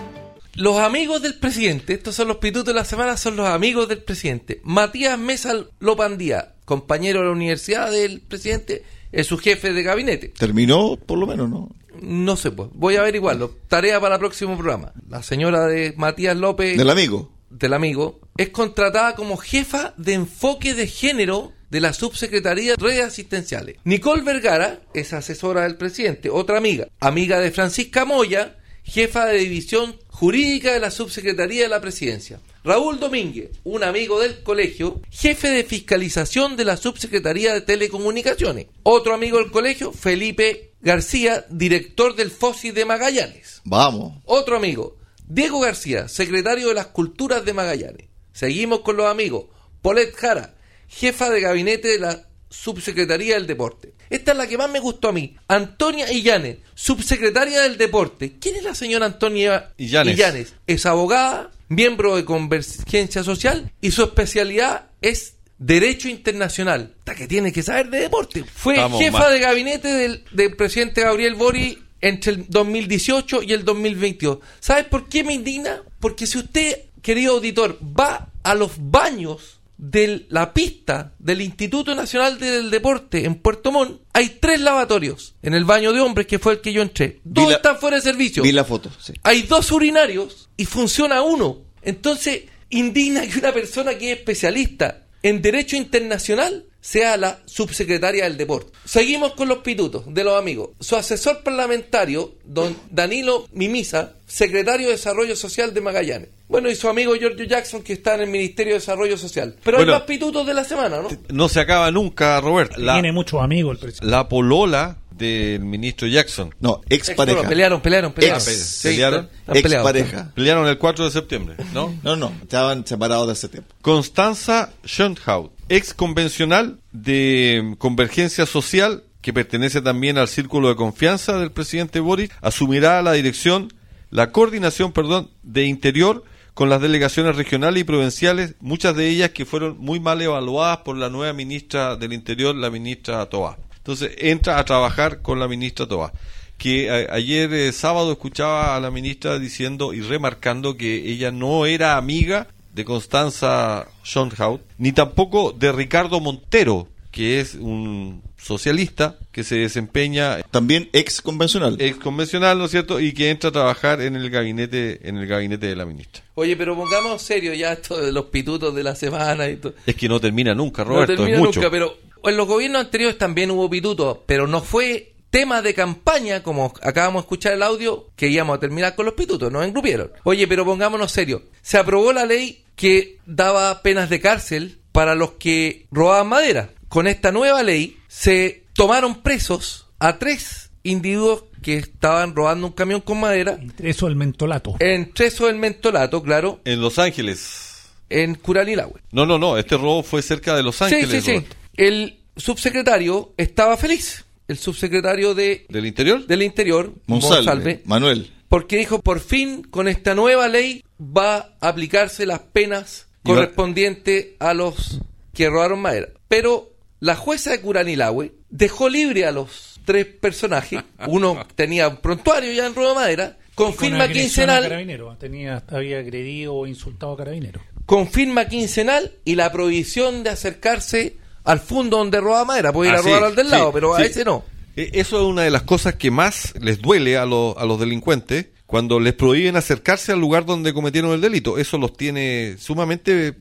Los amigos del presidente, estos son los pitutos de la semana, son los amigos del presidente. Matías Mesa Lopandía, compañero de la universidad del presidente, es su jefe de gabinete. Terminó, por lo menos, ¿no? No sé, pues. Voy a averiguarlo. Tarea para el próximo programa. La señora de Matías López. Del amigo. Del amigo. Es contratada como jefa de enfoque de género de la subsecretaría de redes asistenciales. Nicole Vergara es asesora del presidente, otra amiga, amiga de Francisca Moya, jefa de división jurídica de la subsecretaría de la presidencia. Raúl Domínguez, un amigo del colegio, jefe de fiscalización de la subsecretaría de telecomunicaciones. Otro amigo del colegio, Felipe García, director del FOSI de Magallanes. Vamos. Otro amigo, Diego García, secretario de las culturas de Magallanes. Seguimos con los amigos. Polet Jara, jefa de gabinete de la subsecretaría del deporte. Esta es la que más me gustó a mí. Antonia Illanes, subsecretaria del deporte. ¿Quién es la señora Antonia Illanes? Illanes? Es abogada, miembro de Convergencia Social y su especialidad es Derecho Internacional. Hasta que tiene que saber de deporte. Fue Vamos, jefa de gabinete del, del presidente Gabriel Bori entre el 2018 y el 2022. ¿Sabes por qué me indigna? Porque si usted, querido auditor, va a los baños de la pista del Instituto Nacional del Deporte en Puerto Montt, hay tres lavatorios. En el baño de hombres, que fue el que yo entré. Dos la- están fuera de servicio. Vi la foto, sí. Hay dos urinarios y funciona uno. Entonces, indigna que una persona que es especialista en derecho internacional sea la subsecretaria del deporte. Seguimos con los pitutos de los amigos. Su asesor parlamentario, don Danilo Mimisa, secretario de Desarrollo Social de Magallanes. Bueno, y su amigo Giorgio Jackson, que está en el Ministerio de Desarrollo Social. Pero Bueno. hay más pitutos de la semana, ¿no? No se acaba nunca, Roberto. La, Tiene muchos amigos el presidente. la polola del ministro Jackson. No, expareja. Bueno, pelearon, pelearon, pelearon. Ex. Sí, Pelearon. están peleados. Expareja. Pelearon el 4 de septiembre, ¿no? No, no, estaban separados de ese tiempo. Constanza Schönhaut, ex convencional de Convergencia Social, que pertenece también al círculo de confianza del presidente Boric, asumirá la dirección, la coordinación, perdón, de Interior con las delegaciones regionales y provinciales, muchas de ellas que fueron muy mal evaluadas por la nueva ministra del Interior, la ministra Tobá. Entonces entra a trabajar con la ministra Tobá que a- ayer eh, sábado escuchaba a la ministra diciendo y remarcando que ella no era amiga de Constanza Schonhaut, ni tampoco de Ricardo Montero, que es un socialista que se desempeña También ex convencional. ex convencional, ¿no es cierto? Y que entra a trabajar en el gabinete en el gabinete de la ministra. Oye, pero pongamos serio ya esto de los pitutos de la semana y todo. Es que no termina nunca, Roberto, no termina es mucho. nunca, pero en los gobiernos anteriores también hubo pitutos, pero no fue tema de campaña, como acabamos de escuchar el audio, que íbamos a terminar con los pitutos, nos engrupieron. Oye, pero pongámonos serio. Se aprobó la ley que daba penas de cárcel para los que robaban madera. Con esta nueva ley se tomaron presos a tres individuos que estaban robando un camión con madera, Entre eso el mentolato. entre eso el mentolato, claro, En Los Ángeles. en Curanilagüe. No, no, no, este robo fue cerca de Los Ángeles. Sí, sí, sí. El subsecretario estaba feliz. El subsecretario de, ¿Del interior? del Interior, Monsalve, Monsalve, Manuel. porque dijo, por fin, con esta nueva ley va a aplicarse las penas correspondientes a los que robaron madera. Pero la jueza de Curanilagüe dejó libre a los tres personajes. Uno tenía un prontuario ya en robo de madera, con Con firma quincenal carabinero. Tenía, había agredido o insultado a carabinero. con firma quincenal y la prohibición de acercarse al fondo donde roba madera. Puede ir Ah, a sí, robar al del sí, lado, pero a ese no. Eh, Eso es una de las cosas que más les duele a, los- a los delincuentes cuando les prohíben acercarse al lugar donde cometieron el delito. Eso los tiene sumamente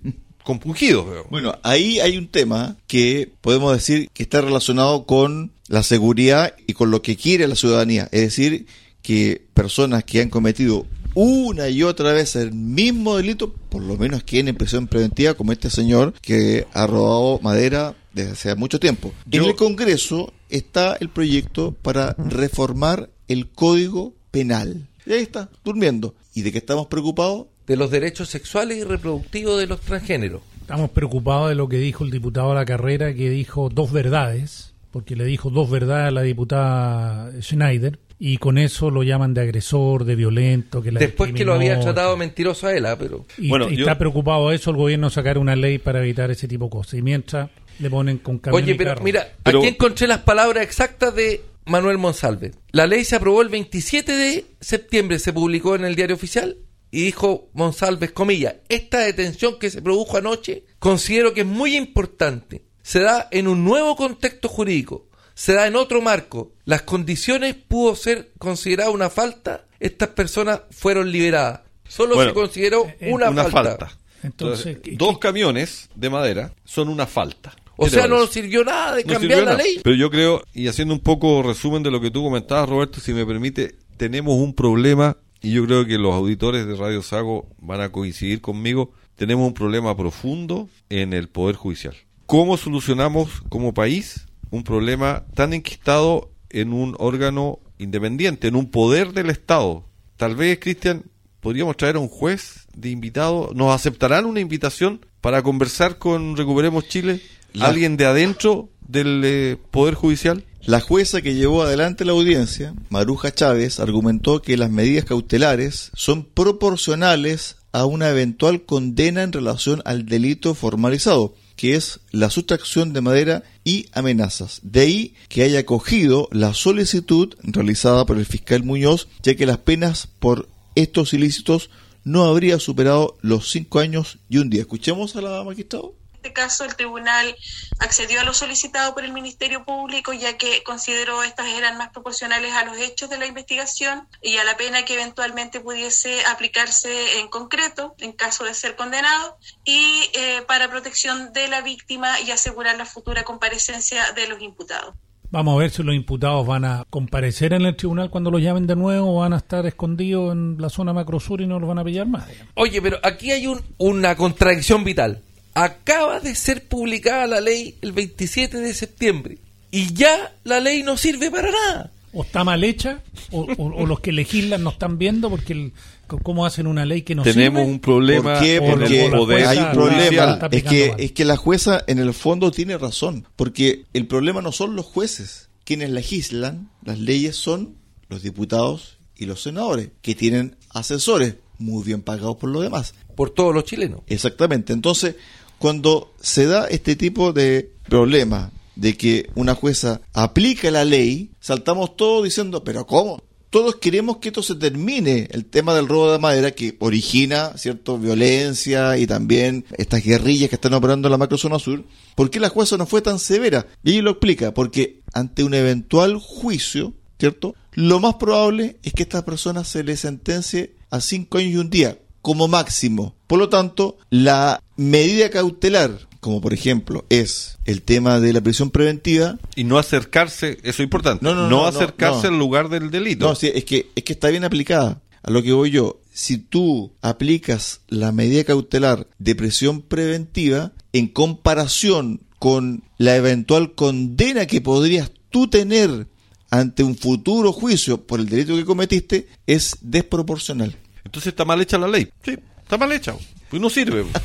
compungidos. Bueno, ahí hay un tema que podemos decir que está relacionado con la seguridad y con lo que quiere la ciudadanía. Es decir, que personas que han cometido una y otra vez el mismo delito, por lo menos queden en prisión preventiva, como este señor que ha robado madera desde hace mucho tiempo. Yo- En el Congreso está el proyecto para reformar el Código Penal. Y ahí está, durmiendo. ¿Y de qué estamos preocupados? De los derechos sexuales y reproductivos de los transgéneros. Estamos preocupados de lo que dijo el diputado la carrera, que dijo dos verdades, porque le dijo dos verdades a la diputada Schneider, y con eso lo llaman de agresor, de violento, que la Después que lo había tratado mentiroso a él, ah, pero... Y, Bueno, y yo- está preocupado de eso el gobierno sacar una ley para evitar ese tipo de cosas. Y mientras le ponen con camión Oye, y pero carro. mira, Pero- aquí encontré las palabras exactas de Manuel Monsalve. La ley se aprobó el 27 de septiembre, se publicó en el diario oficial y dijo Monsalves, comillas, esta detención que se produjo anoche considero que es muy importante. Se da en un nuevo contexto jurídico. Se da en otro marco. Las condiciones pudo ser considerada una falta, estas personas fueron liberadas. Solo Bueno, se consideró eh, una, una falta. falta. Entonces, Entonces, ¿qué- dos qué- camiones de madera son una falta. O ¿Qué te sea, no sirvió nada de No cambiar la nada. ley. Pero yo creo, y haciendo un poco resumen de lo que tú comentabas, Roberto, si me permite, tenemos un problema, y yo creo que los auditores de Radio Sago van a coincidir conmigo, tenemos un problema profundo en el Poder Judicial. ¿Cómo solucionamos como país un problema tan enquistado en un órgano independiente, en un poder del Estado? Tal vez, Cristian, podríamos traer a un juez de invitado. ¿Nos aceptarán una invitación para conversar con Recuperemos Chile? La- ¿Alguien de adentro del eh, Poder Judicial? La jueza que llevó adelante la audiencia, Maruja Chávez, argumentó que las medidas cautelares son proporcionales a una eventual condena en relación al delito formalizado, que es la sustracción de madera y amenazas. De ahí que haya acogido la solicitud realizada por el fiscal Muñoz, ya que las penas por estos ilícitos no habría superado los cinco años y un día. Escuchemos a la magistrado. En este caso, el tribunal accedió a lo solicitado por el Ministerio Público, ya que consideró estas eran más proporcionales a los hechos de la investigación y a la pena que eventualmente pudiese aplicarse en concreto en caso de ser condenado, y eh, para protección de la víctima y asegurar la futura comparecencia de los imputados. Vamos a ver si los imputados van a comparecer en el tribunal cuando los llamen de nuevo o van a estar escondidos en la zona macrosur y no los van a pillar más. Oye, pero aquí hay un- una contradicción vital. Acaba de ser publicada la ley el 27 de septiembre y ya la ley no sirve para nada. O está mal hecha o, o- o los que legislan no están viendo porque el- cómo hacen una ley que no Tenemos sirve. un problema ¿Por qué? Porque el poder hay un problema. Es que, es que la jueza en el fondo tiene razón. Porque el problema no son los jueces. Quienes legislan las leyes son los diputados y los senadores, que tienen asesores muy bien pagados por lo demás. Por todos los chilenos. Exactamente. Entonces, cuando se da este tipo de problema de que una jueza aplica la ley, saltamos todos diciendo, pero ¿cómo? Todos queremos que esto se termine, el tema del robo de madera que origina, ¿cierto?, violencia y también estas guerrillas que están operando en la macrozona sur. ¿Por qué la jueza no fue tan severa? Y ella lo explica, porque ante un eventual juicio, ¿cierto?, lo más probable es que a esta persona se le sentencie a cinco años y un día, como máximo. Por lo tanto, la medida cautelar, como por ejemplo es el tema de la prisión preventiva, y no acercarse, eso es importante, No, no, no, no, no, acercarse no. al lugar del delito. no, sí, es que es que está bien aplicada. A lo que voy yo, si tú aplicas la medida cautelar de prisión preventiva en comparación con la eventual condena que podrías tú tener ante un futuro juicio por el delito que cometiste, es desproporcional. Entonces está mal hecha la ley. Sí, está mal hecha. Pues no sirve.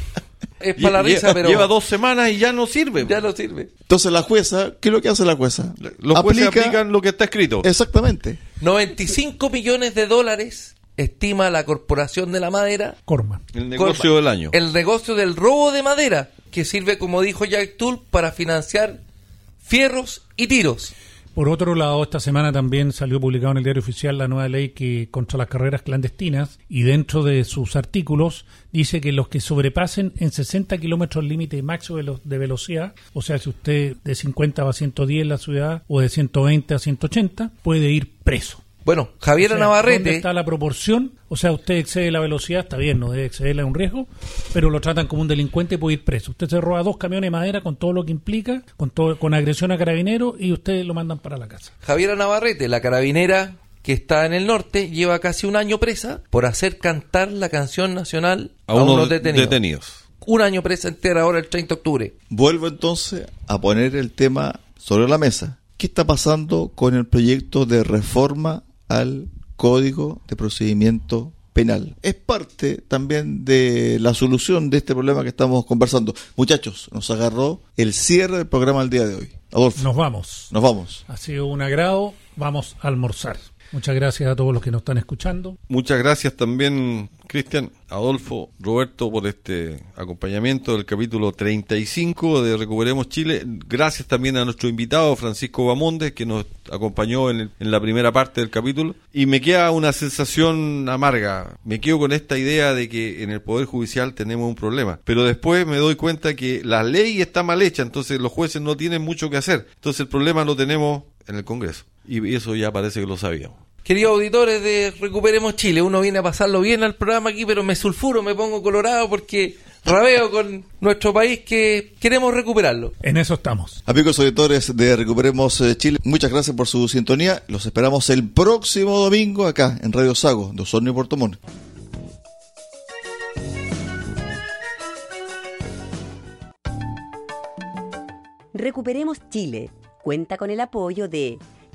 Es para la risa, pero Lleva dos semanas y ya no sirve. ya no sirve. Entonces la jueza, ¿qué es lo que hace la jueza? Los jueces Aplica- aplican lo que está escrito. Exactamente. 95 millones de dólares estima la Corporación de la Madera Corman. El negocio Corma, del año. El negocio del robo de madera, que sirve, como dijo Jack Tull, para financiar fierros y tiros. Por otro lado, esta semana también salió publicado en el diario oficial la nueva ley que contra las carreras clandestinas y dentro de sus artículos dice que los que sobrepasen en 60 kilómetros el límite máximo de, velo- de velocidad, o sea, si usted de 50 va a 110 en la ciudad o de 120 a 180, puede ir preso. Bueno, Javier O sea, ¿Dónde Navarrete, está la proporción? O sea, usted excede la velocidad, está bien, no debe excederla, es un riesgo, pero lo tratan como un delincuente y puede ir preso. Usted se roba dos camiones de madera con todo lo que implica, con todo, con agresión a carabineros y usted lo mandan para la casa. Javiera Navarrete, la carabinera que está en el norte, lleva casi un año presa por hacer cantar la canción nacional a, a unos unos detenidos. detenidos. Un año presa entera ahora el 30 de octubre. Vuelvo entonces a poner el tema sobre la mesa. ¿Qué está pasando con el proyecto de reforma al Código de Procedimiento Penal? Es parte también de la solución de este problema que estamos conversando. Muchachos, nos agarró el cierre del programa el día de hoy. Adolfo, Nos vamos. nos vamos. Ha sido un agrado, vamos a almorzar. Muchas gracias a todos los que nos están escuchando. Muchas gracias también, Cristian, Adolfo, Roberto, por este acompañamiento del capítulo 35 de Recuperemos Chile. Gracias también a nuestro invitado, Francisco Bamonde, que nos acompañó en, en la primera parte del capítulo. Y me queda una sensación amarga. Me quedo con esta idea de que en el Poder Judicial tenemos un problema. Pero después me doy cuenta que la ley está mal hecha, entonces los jueces no tienen mucho que hacer. Entonces el problema lo tenemos en el Congreso. Y eso ya parece que lo sabíamos. Queridos auditores de Recuperemos Chile, uno viene a pasarlo bien al programa aquí, pero me sulfuro, me pongo colorado porque rabeo con nuestro país que queremos recuperarlo. En eso estamos. Amigos auditores de Recuperemos eh, Chile, muchas gracias por su sintonía. Los esperamos el próximo domingo acá en Radio Sago, de Osorno y Puerto Montt. Recuperemos Chile. Cuenta con el apoyo de